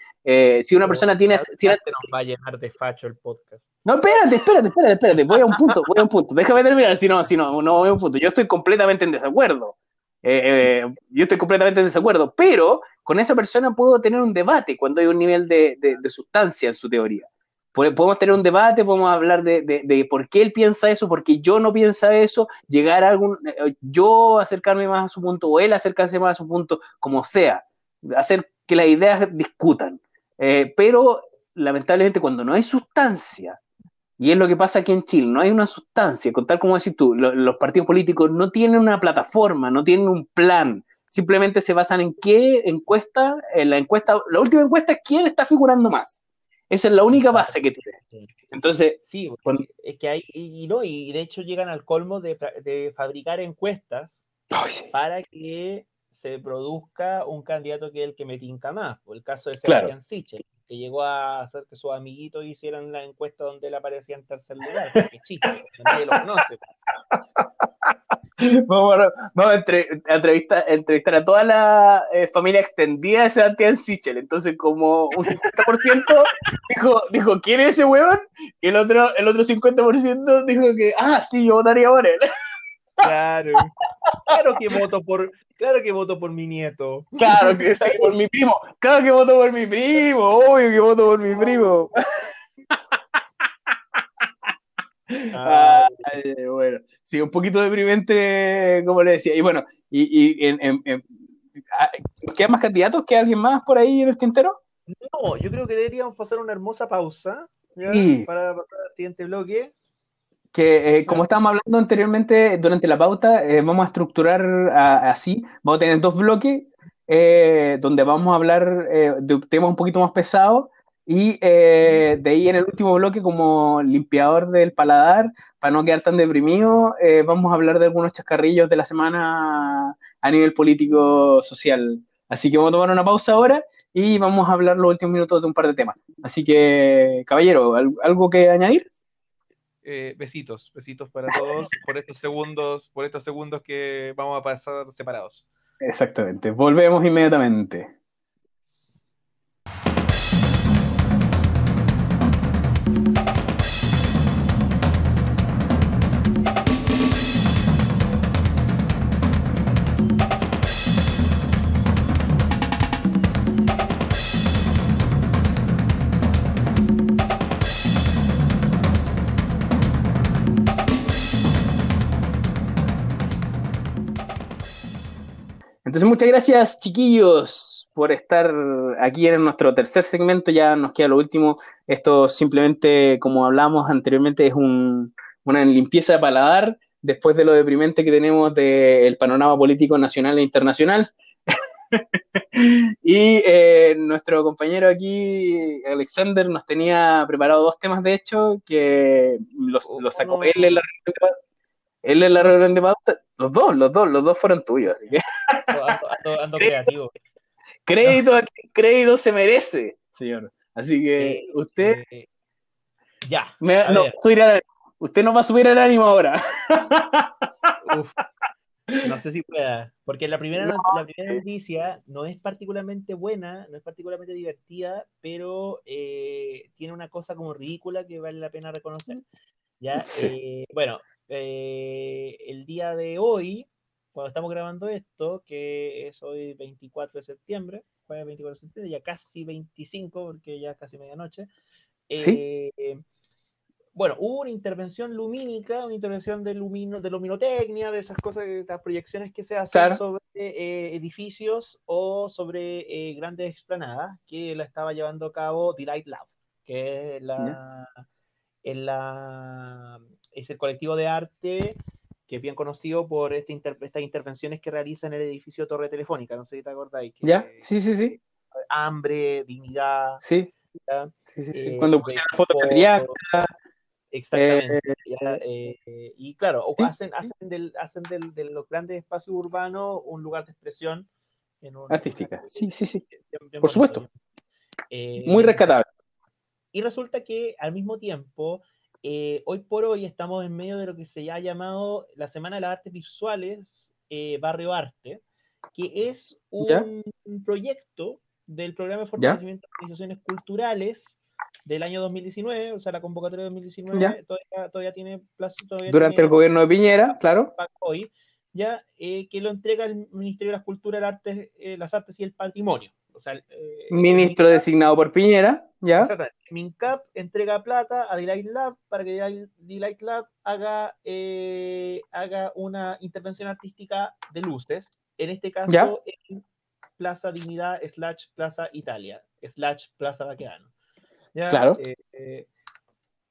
si una persona tiene... Si nos va a llenar de facho el podcast. No, espérate, espérate, espérate, espérate. Voy a un punto, voy a un punto. Déjame terminar, si no, si no, no voy a un punto. Yo estoy completamente en desacuerdo. Eh, eh, yo estoy completamente en desacuerdo, pero con esa persona puedo tener un debate cuando hay un nivel de, sustancia en su teoría. Podemos tener un debate, podemos hablar de, por qué él piensa eso, por qué yo no piensa eso, llegar a algún, eh, yo acercarme más a su punto o él acercarse más a su punto, como sea, hacer que las ideas discutan. pero lamentablemente cuando no hay sustancia, y es lo que pasa aquí en Chile, no hay una sustancia, con tal como decís tú, los partidos políticos no tienen una plataforma, no tienen un plan, simplemente se basan en qué encuesta, en la encuesta, la última encuesta es quién está figurando más. Esa es la única base que tiene. Entonces, sí, es que hay, y, no, y de hecho llegan al colmo de, fabricar encuestas para que se produzca un candidato que es el que me tinca más. Por el caso de Sebastián Sichel que llegó a hacer que sus amiguitos hicieran la encuesta donde él aparecía en tercer lugar, porque chico, nadie lo conoce. [LAUGHS] Vamos, a, entrevistar, entrevistar, a toda la eh, familia extendida de Sebastián Sichel. Entonces, como un 50% dijo, dijo, ¿quién es ese huevón? Y el otro, el otro 50% dijo que, ah, sí, yo votaría por él. [LAUGHS] Claro, claro que voto por, claro que voto por mi nieto. Claro que sí, por mi primo, claro que voto por mi primo, obvio que voto por mi primo. bueno, sí, un poquito deprimente, como le decía. Y bueno, y, y ah, ¿quedan más candidatos? ¿Queda alguien más por ahí en el tintero? No, yo creo que deberíamos pasar una hermosa pausa para pasar al siguiente bloque que eh, como estábamos hablando anteriormente durante la pauta, eh, vamos a estructurar así, vamos a tener dos bloques eh, donde vamos a hablar de temas un poquito más pesados Y eh, de ahí en el último bloque, como limpiador del paladar, para no quedar tan deprimido, eh, vamos a hablar de algunos chascarrillos de la semana a nivel político-social. Así que vamos a tomar una pausa ahora y vamos a hablar los últimos minutos de un par de temas. Así que, caballero, ¿algo que añadir? Eh, besitos, besitos para todos por estos segundos, por estos segundos que vamos a pasar separados. Exactamente. Volvemos inmediatamente. Entonces, muchas gracias, chiquillos, por estar aquí en nuestro tercer segmento. Ya nos queda lo último. Esto simplemente, como hablamos anteriormente, es una limpieza de paladar después de lo deprimente que tenemos del panorama político nacional e internacional. [LAUGHS] y eh, nuestro compañero aquí, Alexander, nos tenía preparado dos temas, de hecho, que los, sacó él en la él en la reunión de pauta, los dos, los dos, los dos fueron tuyos, así que. [LAUGHS] Ando, [LAUGHS] creativo. Crédito, crédito se merece, señor. Así que eh, usted. Eh, ya. no, usted no va a subir el ánimo ahora. [LAUGHS] no sé si pueda, porque la primera, la primera noticia no es particularmente buena, no es particularmente divertida, pero eh, tiene una cosa como ridícula que vale la pena reconocer. ¿ya? bueno, eh, el día de hoy, cuando estamos grabando esto, que es hoy 24 de septiembre, jueves 24 de septiembre, ya casi 25, porque ya es casi medianoche. ¿Sí? Eh, bueno, hubo una intervención lumínica, una intervención de, lumino, de luminotecnia, de esas cosas, de las proyecciones que se hacen sobre eh, edificios o sobre grandes explanadas, que la estaba llevando a cabo Delight Lab, que es la, es la es el colectivo de arte que es bien conocido por este estas intervenciones que realiza en el edificio Torre Telefónica, no sé si te acordáis. ¿Ya? Sí, sí, sí. Hambre, dignidad. Sí. Sí, sí, sí. Eh, Cuando pusieron la foto de Exactamente. Eh, eh, y claro, hacen, hacen, del, hacen del, de los grandes espacios urbanos un lugar de expresión. Artística, sí, sí, sí. Por supuesto. Muy rescatable. Y resulta que al mismo tiempo eh, hoy por hoy estamos en medio de lo que se ha llamado la Semana de las Artes Visuales eh, Barrio Arte, que es un, proyecto del programa de fortalecimiento de organizaciones culturales del año 2019, o sea, la convocatoria de 2019 todavía, tiene plazo. Durante el gobierno de Piñera, claro. Hoy, ya, eh, que lo entrega el Ministerio de las Culturas, las Artes y el Patrimonio. Eh, Ministro designado por Piñera, ¿ya? Exactamente. MINCAP entrega plata a Delight Lab para que Delight Lab haga, eh, haga una intervención artística de luces, en este caso en Plaza Dignidad slash Plaza Italia, slash Plaza Baqueano. Claro. Eh,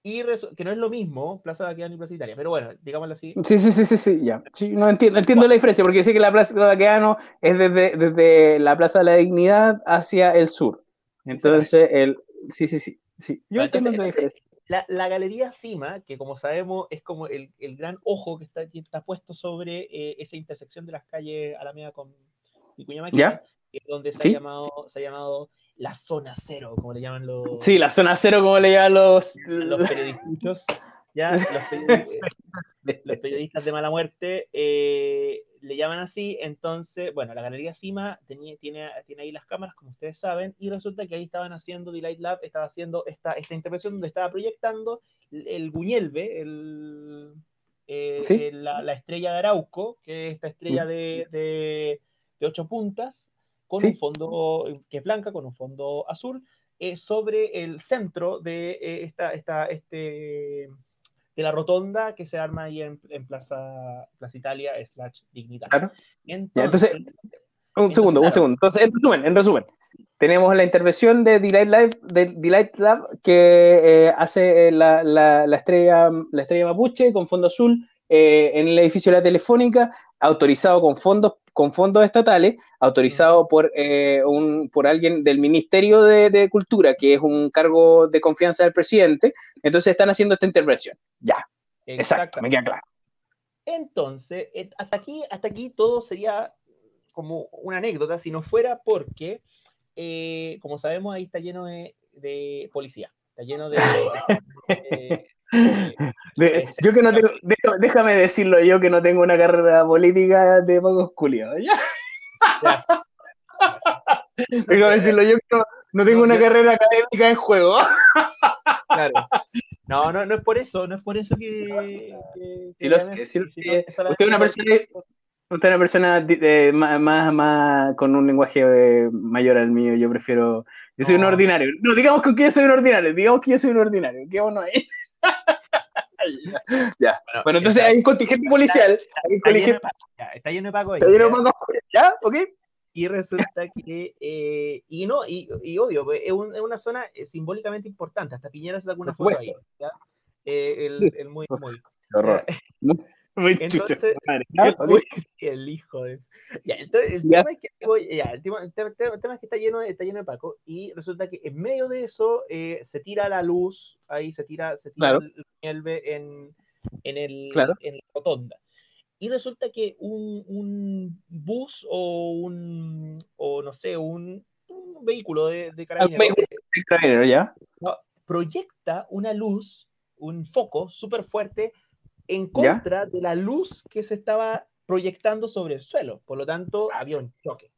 y que no es lo mismo Plaza Baqueano y Plaza Italia, pero bueno, digámoslo así. Sí, sí, sí, sí, sí ya. Sí, no entiendo, entiendo la diferencia, porque sé que la Plaza Baqueano es desde, desde la Plaza de la Dignidad hacia el sur. Entonces, el, sí, sí, sí, sí. Yo entiendo la diferencia. La, la, Galería Cima, que como sabemos es como el, el gran ojo que está, que está puesto sobre eh, esa intersección de las calles Alameda con Vicuña Maquina, donde se, ha llamado, se ha llamado la zona cero, como le llaman los. Sí, la zona cero, como le llaman los. Los periodistas. ¿ya? Los, [LAUGHS] periodistas, de mala muerte eh, le llaman así. Entonces, bueno, la Galería Cima tiene, tiene, tiene ahí las cámaras, como ustedes saben, y resulta que ahí estaban haciendo, Delight Lab estaba haciendo esta, esta intervención donde estaba proyectando el Buñelve, el, eh, la, estrella de Arauco, que es esta estrella de, de, de ocho puntas, con un fondo que es blanca, con un fondo azul, eh, sobre el centro de eh, esta, esta, este, de la rotonda que se arma ahí en, en Plaza, Plaza Italia slash Dignidad. Entonces, un segundo, un segundo. Entonces, en resumen, en resumen, tenemos la intervención de Delight, Live, de Delight Lab que eh, hace la, la, la, estrella, la estrella mapuche con fondo azul en el edificio de la Telefónica, autorizado con fondos con fondos estatales, autorizado por, eh, un, por alguien del Ministerio de, Cultura, que es un cargo de confianza del presidente, entonces están haciendo esta intervención. Ya, exacto, me queda claro. Entonces, eh, hasta aquí, hasta aquí todo sería como una anécdota, si no fuera porque, eh, como sabemos, ahí está lleno de, de policía, está lleno de, [LAUGHS] [LAUGHS] yo que no tengo, déjame, decirlo yo que no tengo una carrera política de pocos culiados. [LAUGHS] déjame decirlo yo que no, tengo una carrera académica en juego. [LAUGHS] claro. No, no, no es por eso, no es por eso que. usted es una persona. Usted es una persona más, más, con un lenguaje eh, mayor al mío. Yo prefiero. Yo soy un ordinario. No, digamos que yo soy un ordinario. Digamos que yo soy un ordinario. ¿Qué bueno ahí? Ya. Bueno, entonces hay un contingente policial. Está, lleno, de Paco. Está lleno de Paco. ¿Ya? ¿Ok? Y resulta que, eh, y no, y, y obvio, pues, es, una zona eh, simbólicamente importante. Hasta Piñera se da una foto ahí. ¿ya? Eh, el, el, muy, muy. horror. [LAUGHS] Muy entonces, [LAUGHS] el hijo de eso. Ya, entonces, el, Tema es que, ya, el, tema, el, tema, es que está lleno, está lleno de Paco y resulta que en medio de eso eh, se tira la luz, ahí se tira, se tira el, el en, en, el, en la rotonda. Y resulta que un, un bus o un, o no sé, un, un vehículo de, de carabineros, de proyecta una luz, un foco súper fuerte en contra de la luz que se estaba proyectando sobre el suelo. Por lo tanto, había un choque.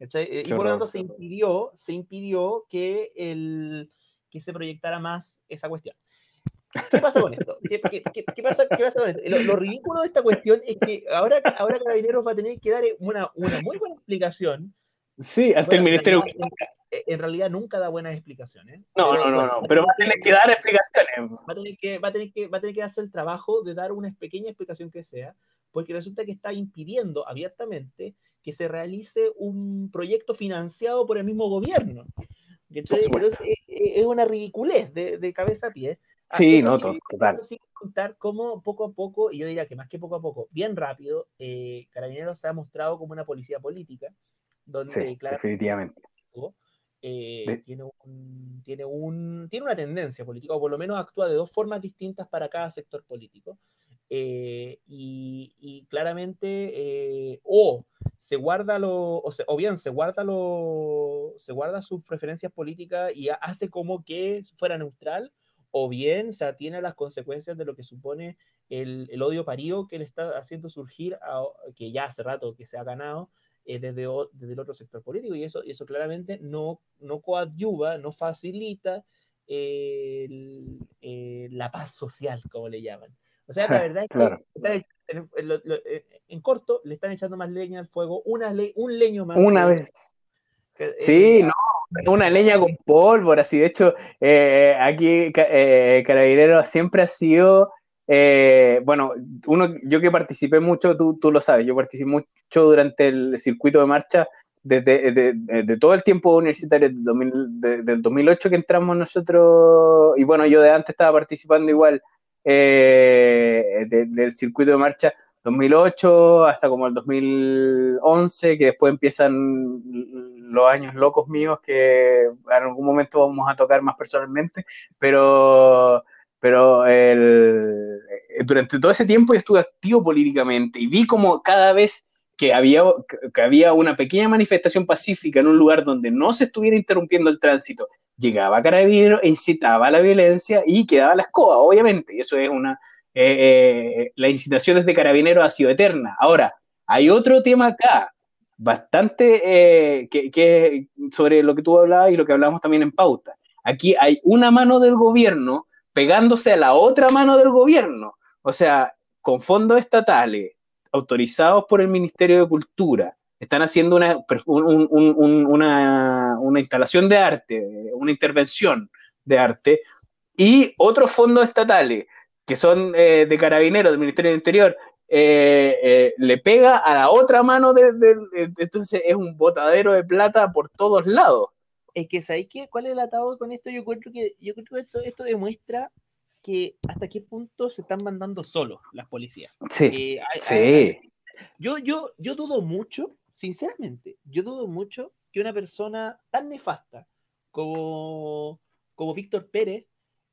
Eh, y por lo tanto se impidió, se impidió que, el, que se proyectara más esa cuestión. ¿Qué pasa con esto? ¿Qué, pasa, con esto? Lo, ridículo de esta cuestión es que ahora, ahora Carabineros va a tener que dar una, una muy buena explicación. Sí, hasta el Ministerio en realidad nunca da buenas explicaciones. No, no, no, no, pero va a tener que dar explicaciones. Va a tener que, va a tener que, va a tener que hacer el trabajo de dar una pequeña explicación que sea, porque resulta que está impidiendo abiertamente que se realice un proyecto financiado por el mismo gobierno. Entonces, es, una ridiculez de, de cabeza a pie. Sí, no, total. Sin contar cómo poco a poco, y yo diría que más que poco a poco, bien rápido, eh, Carabineros se ha mostrado como una policía política, donde sí, definitivamente eh, tiene, un, tiene, un, tiene una tendencia política, o por lo menos actúa de dos formas distintas para cada sector político. Eh, y, claramente, eh, o se guarda lo, o, o, bien se guarda lo, se guarda sus preferencias políticas y hace como que fuera neutral, o bien se atiene a las consecuencias de lo que supone el, el odio parío que le está haciendo surgir, a, que ya hace rato que se ha ganado, eh, desde, desde, el otro sector político y eso, eso claramente no, no coadyuva, no facilita eh, la paz social, como le llaman. O sea, la verdad es que en, corto le están echando más leña al fuego, una un leño más. Una vez. sí, no, una leña con pólvora, sí. De hecho, eh, aquí Carabineros siempre ha sido eh, bueno, uno, yo que participé mucho, tú, tú, lo sabes, yo participé mucho durante el circuito de marcha desde de, todo el tiempo universitario del, 2008 que entramos nosotros, y bueno, yo de antes estaba participando igual eh, del circuito de marcha 2008 hasta como el 2011, que después empiezan los años locos míos que en algún momento vamos a tocar más personalmente, pero pero el, eh, durante todo ese tiempo yo estuve activo políticamente y vi como cada vez que había, que había una pequeña manifestación pacífica en un lugar donde no se estuviera interrumpiendo el tránsito, llegaba Carabinero incitaba a la violencia y quedaba la escoba, obviamente, y eso es una... Eh, eh, la incitación desde Carabinero ha sido eterna. Ahora, hay otro tema acá, bastante que, que, sobre lo que tú hablabas y lo que hablamos también en pauta. Aquí hay una mano del gobierno pegándose a la otra mano del gobierno. O sea, con fondos estatales autorizados por el Ministerio de Cultura, están haciendo una, una, instalación de arte, una intervención de arte, y otros fondos estatales que son eh, de carabineros del Ministerio del Interior, eh, eh, le pega a la otra mano, de, entonces es un botadero de plata por todos lados es que ¿sabéis qué? ¿Cuál es el atado con esto? Yo creo que, yo creo que esto, esto demuestra que hasta qué punto se están mandando solos las policías. Sí, eh, sí. yo, yo, yo dudo mucho sinceramente, yo dudo mucho que una persona tan nefasta como, como Víctor Pérez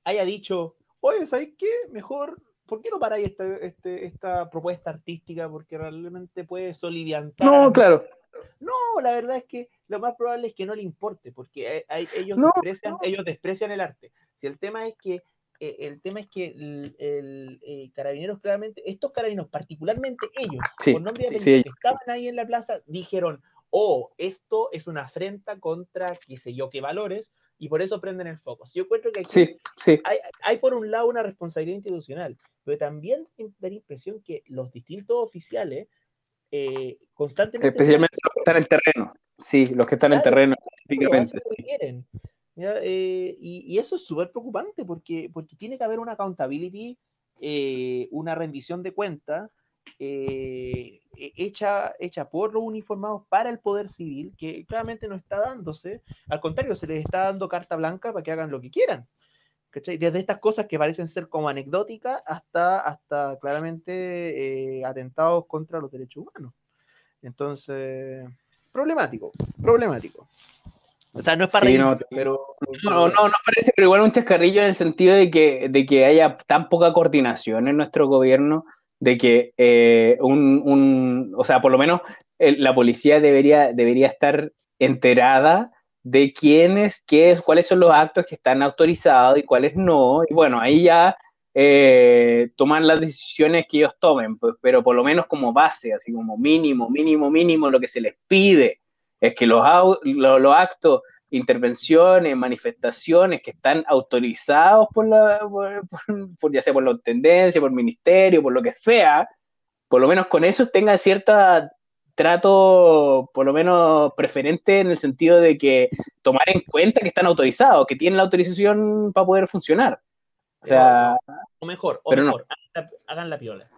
haya dicho, oye, ¿sabes qué? Mejor, ¿por qué no paráis esta, este, esta propuesta artística? Porque realmente puede soliviantar. No, claro. No, la verdad es que lo más probable es que no le importe, porque ellos, No, desprecian, no. ellos desprecian el arte. Si el tema es que eh, el tema es que el, el, eh, carabineros claramente, estos carabineros, particularmente ellos, Sí, con nombre sí, sí, ellos. que estaban ahí en la plaza, dijeron, oh, esto es una afrenta contra qué sé yo qué valores, y por eso prenden el foco. Yo encuentro que aquí Sí, sí. hay, hay por un lado una responsabilidad institucional, pero también da la impresión que los distintos oficiales eh, constantemente Especialmente los que están en terreno. Sí, los que están en Claro, terreno, Claro, específicamente. Eh, y, y eso es súper preocupante porque, porque tiene que haber una accountability, eh, una rendición de cuentas eh, eh, hecha, hecha por los uniformados para el poder civil, que claramente no está dándose. Al contrario, se les está dando carta blanca para que hagan lo que quieran. ¿Cachai? Desde estas cosas que parecen ser como anecdóticas hasta, hasta claramente eh, atentados contra los derechos humanos. Entonces, problemático, problemático. O sea, no es para Sí, no, pero... No, no, no parece, pero igual un chascarrillo en el sentido de que, de que haya tan poca coordinación en nuestro gobierno, de que eh, un, un, o sea, por lo menos el- la policía debería, debería estar enterada de quiénes, qué es, cuáles son los actos que están autorizados y cuáles no, y bueno, ahí ya eh, toman las decisiones que ellos tomen, pues, pero por lo menos como base, así como mínimo, mínimo, mínimo, lo que se les pide es que los, los actos intervenciones, manifestaciones que están autorizados por la, por- [LAUGHS] ya sea por la tendencia, por el ministerio, por lo que sea, por lo menos con eso tengan cierta trato, por lo menos preferente en el sentido de que tomar en cuenta que están autorizados, que tienen la autorización para poder funcionar. O sea, O mejor, o Pero no. mejor, hagan, la, hagan la hagan, la piola.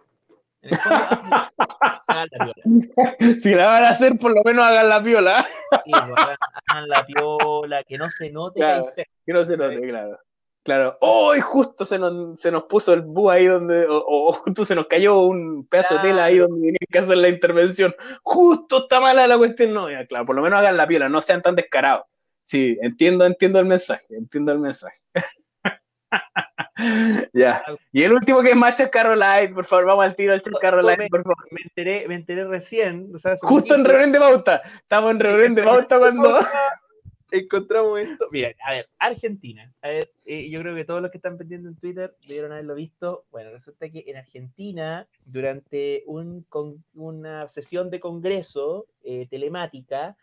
[LAUGHS] si la van a hacer, por lo menos hagan la piola. Sí, pues, hagan, hagan la piola, que no se note Claro. Que no se note, claro. Claro. ¡Oh! y justo se nos, se nos puso el búho ahí donde. O, o [LAUGHS] justo se nos cayó un pedazo de tela ahí donde tenían que hacer la intervención. Justo está mala la cuestión. No, ya, claro, por lo menos hagan la piola, no sean tan descarados. Sí, entiendo, entiendo el mensaje, entiendo el mensaje. [LAUGHS] ya. Y el último que es más Chascarro Light, por favor, vamos al tiro al Chascarro No, Light, por favor. Me enteré, me enteré recién. o sea, Justo en reunión de pauta. Estamos en reunión de pauta cuando. [LAUGHS] encontramos esto. [LAUGHS] Mira, a ver, Argentina. A ver, eh, yo creo que todos los que están pendientes en Twitter debieron haberlo visto. Bueno, resulta que en Argentina, durante un, con, una sesión de congreso eh, telemática,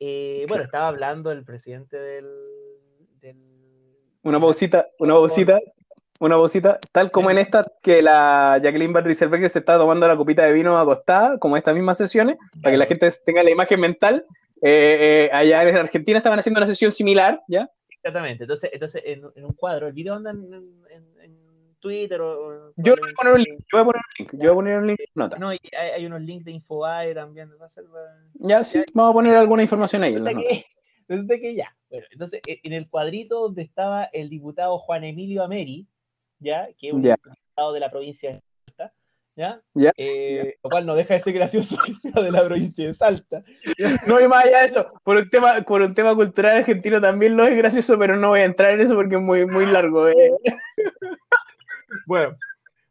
eh, bueno, estaba hablando el presidente del. del Una pausita, una pausita, una pausita. Tal como en esta, que la Jacqueline Van Rieselberger se está tomando la copita de vino acostada, como estas mismas sesiones, para que la gente tenga la imagen mental. Eh, eh, allá en Argentina estaban haciendo una sesión similar, ¿ya? Exactamente. Entonces, entonces en, en un cuadro, el video anda en, en- en Twitter o. Yo voy a poner un link, yo voy a poner un link, yo voy a poner un link nota. No, y hay, hay unos links de Infobae también. Va a ser, va- Ya, sí, vamos a poner alguna información ahí resulta que, [LAUGHS] resulta que ya. Bueno, entonces, e- en el cuadrito donde estaba el diputado Juan Emilio Ameri, ¿ya? Que es un Ya. diputado de la provincia de ¿ya? Ya, Eh, Lo cual no deja de ser gracioso [LAUGHS] que sea de la provincia de Salta. No, y más allá de eso, por un tema, por un tema cultural argentino también lo es gracioso, pero no voy a entrar en eso porque es muy, muy largo. eh. [LAUGHS] Bueno,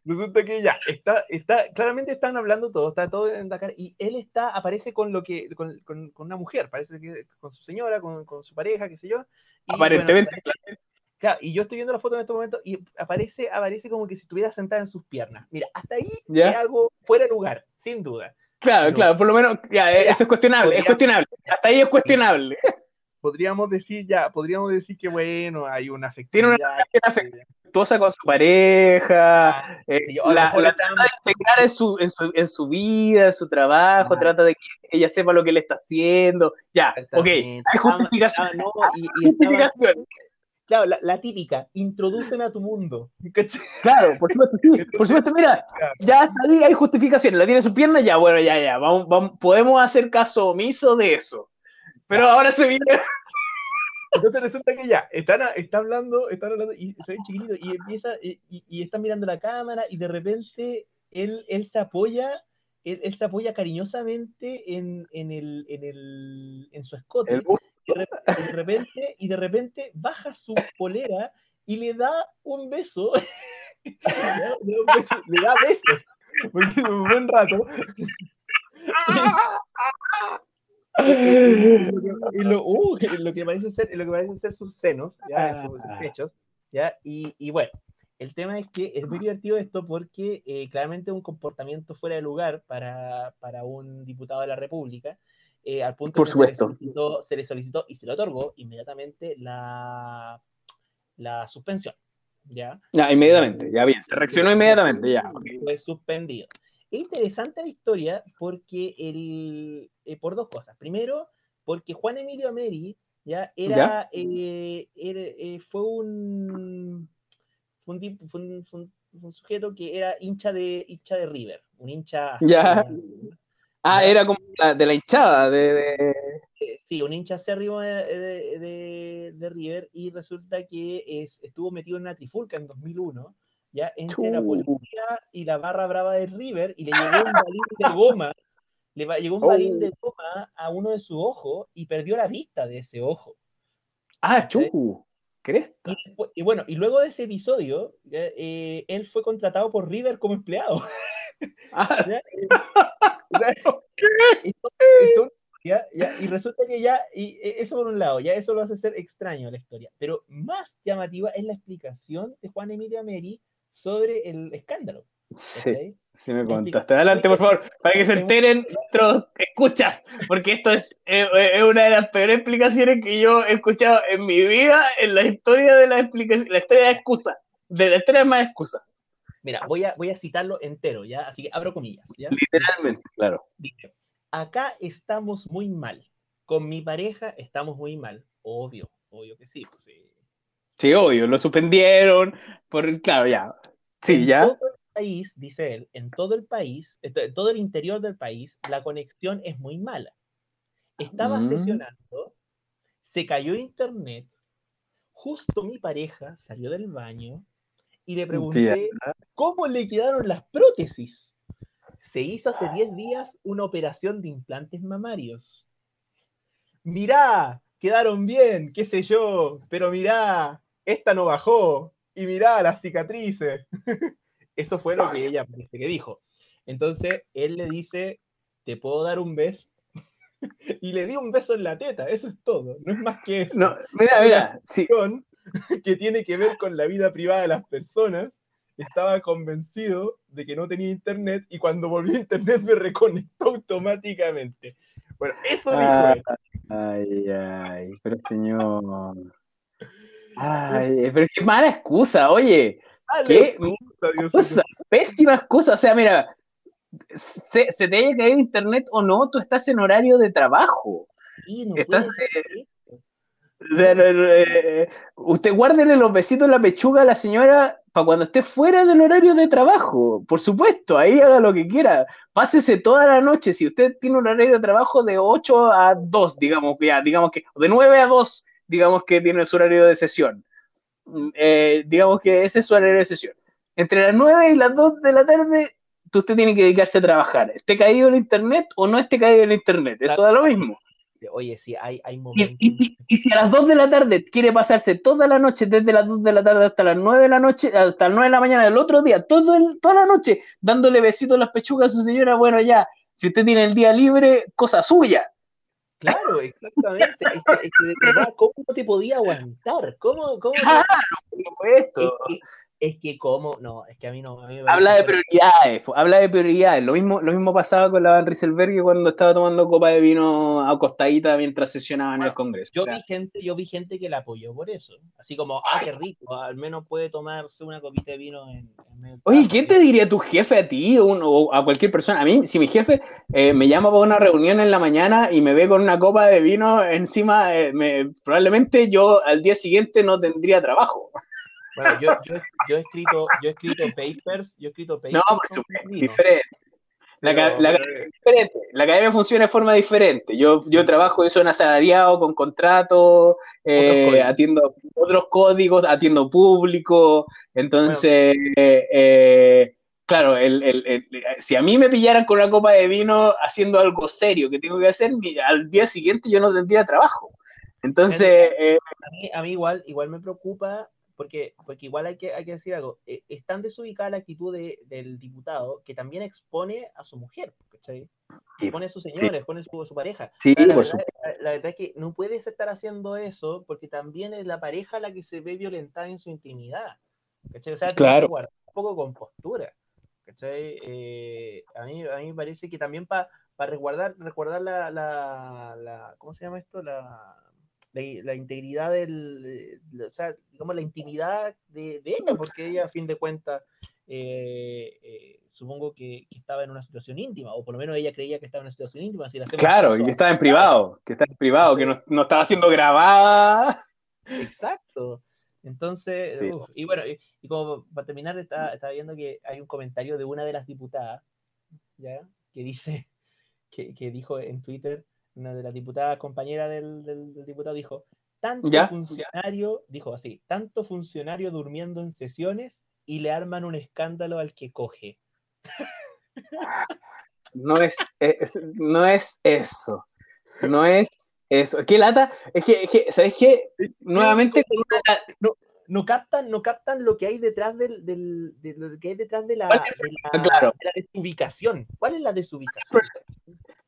resulta que ya, está, está, claramente están hablando todo, está todo en Dakar, y él está, aparece con lo que, con, con- con una mujer, parece que con su señora, con, con su pareja, qué sé yo. y, Aparentemente, bueno, claro, y yo estoy viendo la foto en este momento y aparece, aparece como que si estuviera sentada en sus piernas. Mira, hasta ahí Ya. es algo fuera de lugar, sin duda. claro, claro, por lo menos, ya, eh, eso es cuestionable, es cuestionable. Hasta ahí es cuestionable. Podríamos decir ya, podríamos decir que bueno, hay una Tiene una afectividad. Esposa con su pareja, Ah, eh, sí, la, trata de integrar en su, en, su, en su vida, en su trabajo, Ah. trata de que ella sepa lo que él está haciendo. Ya, ok, hay justificación. Ah, no, y- y estaba- justificación. Claro, la, la típica, introdúceme a tu mundo. Claro, por supuesto, sí, por supuesto, mira, ya hasta ahí hay justificación, la tiene en su pierna, ya, bueno, ya, ya, vamos, vamos, podemos hacer caso omiso de eso. Pero ahora se viene, Entonces resulta que ya, están, está hablando, están hablando y se ven chiquititos y empieza y, y, y están mirando la cámara y de repente él, él se apoya él, se apoya cariñosamente en, en, el, en, el, en su escote. El busto. Y de, rep- de repente, y de repente baja su polera y le da un beso. [LAUGHS] le, da, un beso- le da besos. Porque un buen rato. [LAUGHS] y lo, uh, lo que parece ser, lo que parece ser sus senos, ya, sus, sus pechos, ya, y, y bueno, el tema es que es muy divertido esto porque eh, claramente un comportamiento fuera de lugar para, para un diputado de la República, eh, al punto Por que supuesto. Se, le solicitó, se le solicitó y se le otorgó inmediatamente la, la suspensión, ¿ya? Ya, inmediatamente, ya bien. Se reaccionó inmediatamente, ya. Fue suspendido. Es interesante la historia porque el, eh, por dos cosas. Primero, porque Juan Emilio Ameri ya era, ¿Ya? eh, era, eh, fue un fue un, tipo- fue un- fue un- fue un sujeto que era hincha de hincha de River, un hincha Ya. Ah, era como la- de la hinchada, de, de- sí, un hincha acérrimo de, de- de- River y resulta que es- estuvo metido en una trifulca en 2001, ya entre la policía y la barra brava de River y le llegó un balín de goma, le va- llegó un balín de Oh. goma a uno de sus ojos y perdió la vista de ese ojo. Ah, chu. Cresta. Y, y bueno, y luego de ese episodio, eh, él fue contratado por River como empleado. [LAUGHS] Ah, ¿ya? Eh, [LAUGHS] o sea, y to- y to- ya, ya, y resulta que ya, y eh, eso por un lado, ya eso lo hace ser extraño la historia, pero más llamativa es la explicación de Juan Emilio Ameri sobre el escándalo. sí, sí me contaste. Adelante, por favor, para que se enteren nuestros escuchas, porque esto es, eh, es una de las peores explicaciones que yo he escuchado en mi vida en la historia de la explicación, la historia de excusa, de la historia de más excusa, Mira, voy a, voy a citarlo entero, ¿ya? Así que abro comillas, ¿ya? literalmente, claro. Dice, acá estamos muy mal. Con mi pareja estamos muy mal. Obvio, obvio que sí. pues, sí. Sí, obvio, lo suspendieron, por, claro, ya. Sí, en ya. todo el país, dice él, en todo el país, en todo el interior del país, la conexión es muy mala. Estaba Mm. sesionando, se cayó internet, justo mi pareja salió del baño y le pregunté cómo le quedaron las prótesis. Se hizo hace 10 días una operación de implantes mamarios. Mirá, quedaron bien, qué sé yo, pero mirá, esta no bajó. Y mirá las cicatrices. [LAUGHS] Eso fue lo que ella parece que dijo. Entonces él le dice, ¿te puedo dar un beso? [LAUGHS] y le di un beso en la teta, eso es todo, no es más que eso. No, mira, mira, [LAUGHS] que tiene que ver con la vida privada de las personas. Estaba convencido de que no tenía internet y cuando volvió a internet me reconectó automáticamente. Bueno, eso dijo él. Ay, ay, pero señor. [LAUGHS] Ay, pero qué mala excusa, oye. Dale, ¿Qué excusa, pésima excusa. O sea, mira, se, se te haya caído internet o no, tú estás en horario de trabajo. mío, no Estás. O sea, no, no, eh, usted guárdele los besitos en la pechuga a la señora para cuando esté fuera del horario de trabajo. Por supuesto, ahí haga lo que quiera. Pásese toda la noche. Si usted tiene un horario de trabajo de 8 a 2, digamos que ya, digamos que, de 9 a 2, digamos que tiene su horario de sesión. Mm, eh, digamos que ese es su horario de sesión. Entre las 9 y las 2 de la tarde, usted tiene que dedicarse a trabajar. Esté caído el internet o no esté caído el internet. Eso da lo mismo. Oye, sí, hay, hay momentos. y- y- y si a las 2 de la tarde quiere pasarse toda la noche, desde las 2 de la tarde hasta las 9 de la noche, hasta las 9 de la mañana del otro día, todo el- toda la noche, dándole besitos a las pechugas a su señora, bueno, ya, si usted tiene el día libre, cosa suya. Claro, exactamente. Es que, es que de verdad, ¿cómo te podía aguantar? ¿Cómo, cómo Claro, por supuesto. Es que, es que cómo, no, es que a mí no. a mí me Habla de prioridades, po, habla de prioridades. Lo mismo, lo mismo pasaba con la Van Rieselberg cuando estaba tomando copa de vino acostadita mientras sesionaba en el Congreso. Yo vi gente, yo vi gente que la apoyó por eso. Así como, ah, qué rico, al menos puede tomarse una copita de vino en, en Oye. ¿qué te diría tu jefe a ti o, un- o a cualquier persona? A mí, si mi jefe eh, me llama para una reunión en la mañana y me ve con una copa de vino encima, eh, me- probablemente yo al día siguiente no tendría trabajo. Bueno, yo, yo, yo he escrito, yo he escrito papers, yo he escrito papers. No, por supuesto, diferente. La, la academia es diferente. La academia funciona de forma diferente. Yo, yo trabajo eso en asalariado, con contrato, eh, atiendo otros códigos, atiendo público. Entonces, eh, claro, el, si a mí me pillaran con una copa de vino haciendo algo serio que tengo que hacer, al día siguiente yo no tendría trabajo. Entonces... Eh, a, mí, igual, igual me preocupa porque, porque igual hay que, hay que decir algo, eh, es tan desubicada la actitud del diputado que también expone a su mujer, ¿cachai? Expone a sus señores, expone a su, pareja. Sí, la, por verdad, la, verdad, es que no puedes estar haciendo eso porque también es la pareja la que se ve violentada en su intimidad, ¿cachai? O sea, claro. que guardar un poco con postura, ¿cachai? Eh, a, mí, a mí me parece que también para resguardar, resguardar la, la, la, ¿cómo se llama esto? La la, integridad del, o sea, digamos, la intimidad de, ella, porque ella, a fin de cuentas, eh, eh, supongo que, estaba en una situación íntima, o por lo menos ella creía que estaba en una situación íntima. claro, y que estaba en privado, que estaba en privado, que no, estaba siendo grabada. Exacto. Entonces, y bueno, y, como para terminar, estaba, viendo que hay un comentario de una de las diputadas, ¿ya? Que dice, que, que dijo en Twitter, una de las diputadas compañera del, diputado dijo, tanto funcionario, dijo así, tanto funcionario durmiendo en sesiones y le arman un escándalo al que coge. [LAUGHS] No es, no es eso. No es eso. ¿Qué lata? Es que, ¿sabes qué? Nuevamente no, captan, no captan lo que hay detrás del, de lo que hay detrás de la, de la desubicación. ¿Cuál es la desubicación?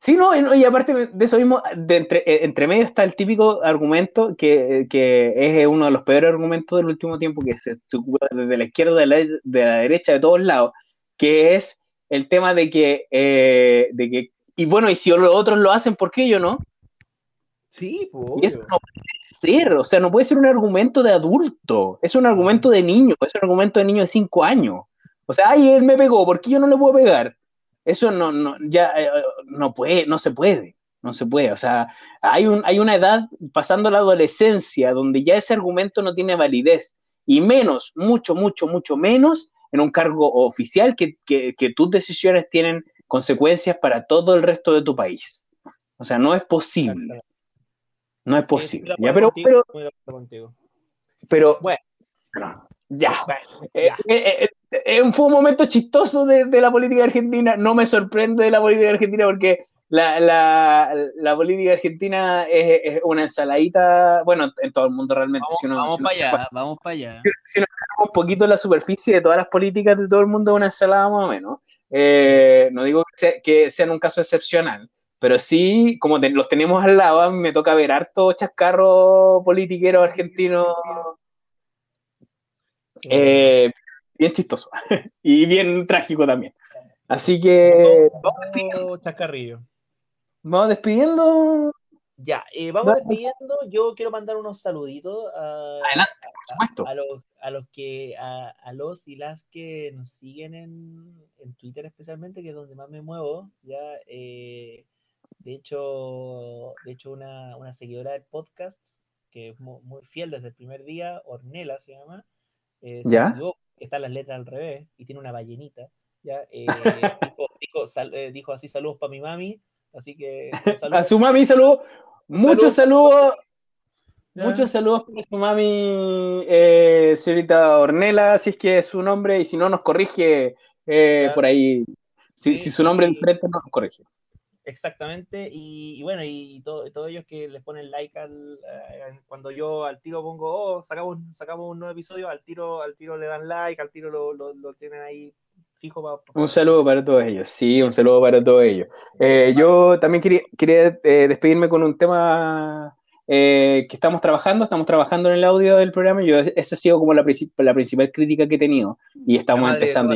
Sí, no, y aparte de eso mismo, de entre, eh, entre medio está el típico argumento que, que, es uno de los peores argumentos del último tiempo, que se ocupa desde la izquierda, de la, de la, derecha, de todos lados, que es el tema de que, eh, de que, y bueno, y si los otros lo hacen, ¿por qué yo no? Sí, pues. Y eso no puede ser, o sea, no puede ser un argumento de adulto, es un argumento de niño, es un argumento de niño de cinco años. O sea, ay, él me pegó, ¿por qué yo no le puedo pegar? Eso no, no, ya eh, no puede, no se puede, no se puede. O sea, hay, un, hay una edad pasando la adolescencia donde ya ese argumento no tiene validez. Y menos, mucho, mucho, mucho menos en un cargo oficial que, tus decisiones tienen consecuencias para todo el resto de tu país. O sea, no es posible. No es posible. Ya, pero, pero, pero, bueno, ya. Eh, eh, fue un momento chistoso de, la política argentina. No me sorprende de la política argentina porque la, política argentina es, una ensaladita. Bueno, en todo el mundo realmente. Vamos, para allá, vamos para allá. Si nos un poquito la superficie de todas las políticas de todo el mundo, es una ensalada más o menos. Eh, no digo que, sea, en un caso excepcional, pero sí, como los tenemos al lado, a mí me toca ver harto chascarro politiquero argentino. Eh, bien chistoso [LAUGHS] y bien trágico también. Así que. Vamos Chascarrillo. Vamos despidiendo. Ya, eh, vamos despidiendo. Yo quiero mandar unos saluditos a, Adelante, por supuesto. A, los, a los que, a, los y las que nos siguen en, en, Twitter especialmente, que es donde más me muevo. Ya, eh, de hecho, de hecho una, una seguidora del podcast, que es muy, fiel desde el primer día, Ornela se llama. Eh, ¿Ya? Están las letras al revés y tiene una ballenita. ¿ya? Eh, [LAUGHS] eh, dijo, así saludos para mi mami, así que... [LAUGHS] A su mami saludos, muchos saludos. Muchos saludos para su mami, eh, señorita Ornela, si es que es su nombre, y si no nos corrige por ahí. Si, su nombre es diferente, no nos corrige. Exactamente, y, bueno, y todos ellos que les ponen like al, eh, cuando yo al tiro pongo, oh, sacamos, sacamos un nuevo episodio, al tiro, al tiro le dan like, al tiro lo, lo, tienen ahí fijo. Un saludo para todos ellos, sí, un saludo para todos ellos. Eh, yo también quería, quería eh, despedirme con un tema que estamos trabajando, estamos trabajando en el audio del programa, yo esa ha sido como la, la principal crítica que he tenido, y estamos empezando.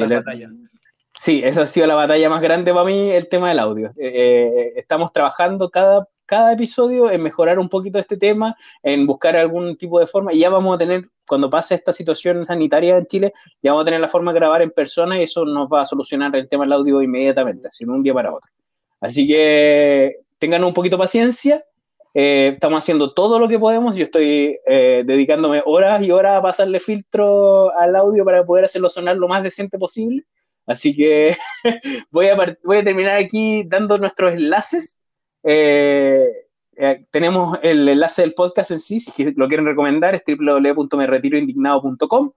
Sí, esa ha sido la batalla más grande para mí, el tema del audio. Eh, eh, estamos trabajando cada, cada episodio en mejorar un poquito este tema, en buscar algún tipo de forma, y ya vamos a tener, cuando pase esta situación sanitaria en Chile, ya vamos a tener la forma de grabar en persona y eso nos va a solucionar el tema del audio inmediatamente, sino un día para otro. Así que tengan un poquito de paciencia. Eh, estamos haciendo todo lo que podemos. Yo estoy dedicándome horas y horas a pasarle filtro al audio para poder hacerlo sonar lo más decente posible. Así que [LAUGHS] voy, a, voy a terminar aquí dando nuestros enlaces. Eh, eh, tenemos el enlace del podcast en sí, si lo quieren recomendar, es www.meretiroindignado.com.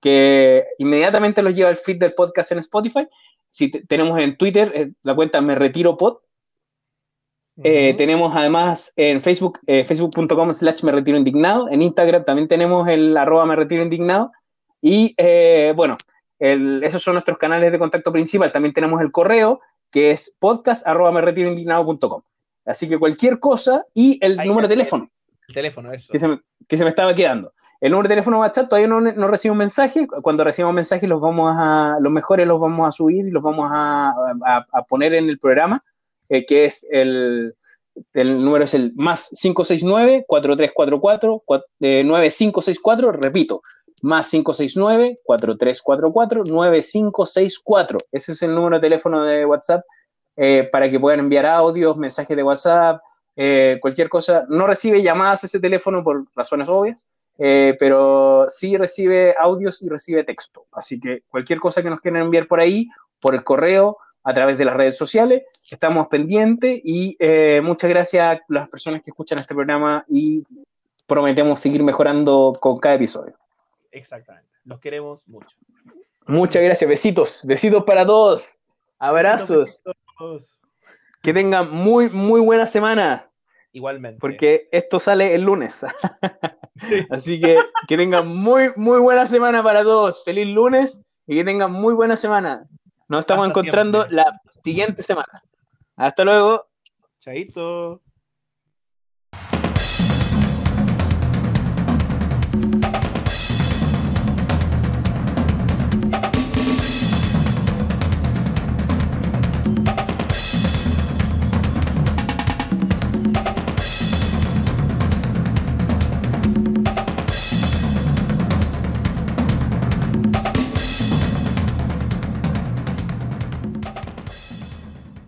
que inmediatamente los lleva al feed del podcast en Spotify. Si tenemos en Twitter eh, la cuenta Me Retiro Pod. Tenemos además en Facebook, facebook.com slash me retiro indignado. En Instagram también tenemos el arroba me retiro indignado. Y bueno, esos son nuestros canales de contacto principal. También tenemos el correo que es podcast arroba me retiro indignado.com. Así que cualquier cosa y el número de teléfono. El teléfono, eso. Que se, me, que se me estaba quedando. El número de teléfono WhatsApp todavía no, no recibo un mensaje. Cuando recibamos mensajes, los vamos a, los mejores los vamos a subir y los vamos a, a, poner en el programa, eh, que es el, el número es el más 569-4344-9564, eh, repito, más 569-4344-9564. Ese es el número de teléfono de WhatsApp eh, para que puedan enviar audios, mensajes de WhatsApp, cualquier cosa. No recibe llamadas ese teléfono por razones obvias, eh, pero sí recibe audios y recibe texto. Así que cualquier cosa que nos quieran enviar por ahí, por el correo, a través de las redes sociales, estamos pendientes y eh, muchas gracias a las personas que escuchan este programa y prometemos seguir mejorando con cada episodio. Exactamente, los queremos mucho. Muchas gracias, besitos, besitos para todos, abrazos. Que tengan muy, muy buena semana. Igualmente. Porque esto sale el lunes. [LAUGHS] Así que que tengan muy, muy buena semana para todos. Feliz lunes y que tengan muy buena semana. Nos estamos encontrando la siguiente semana. Hasta luego. Chaito.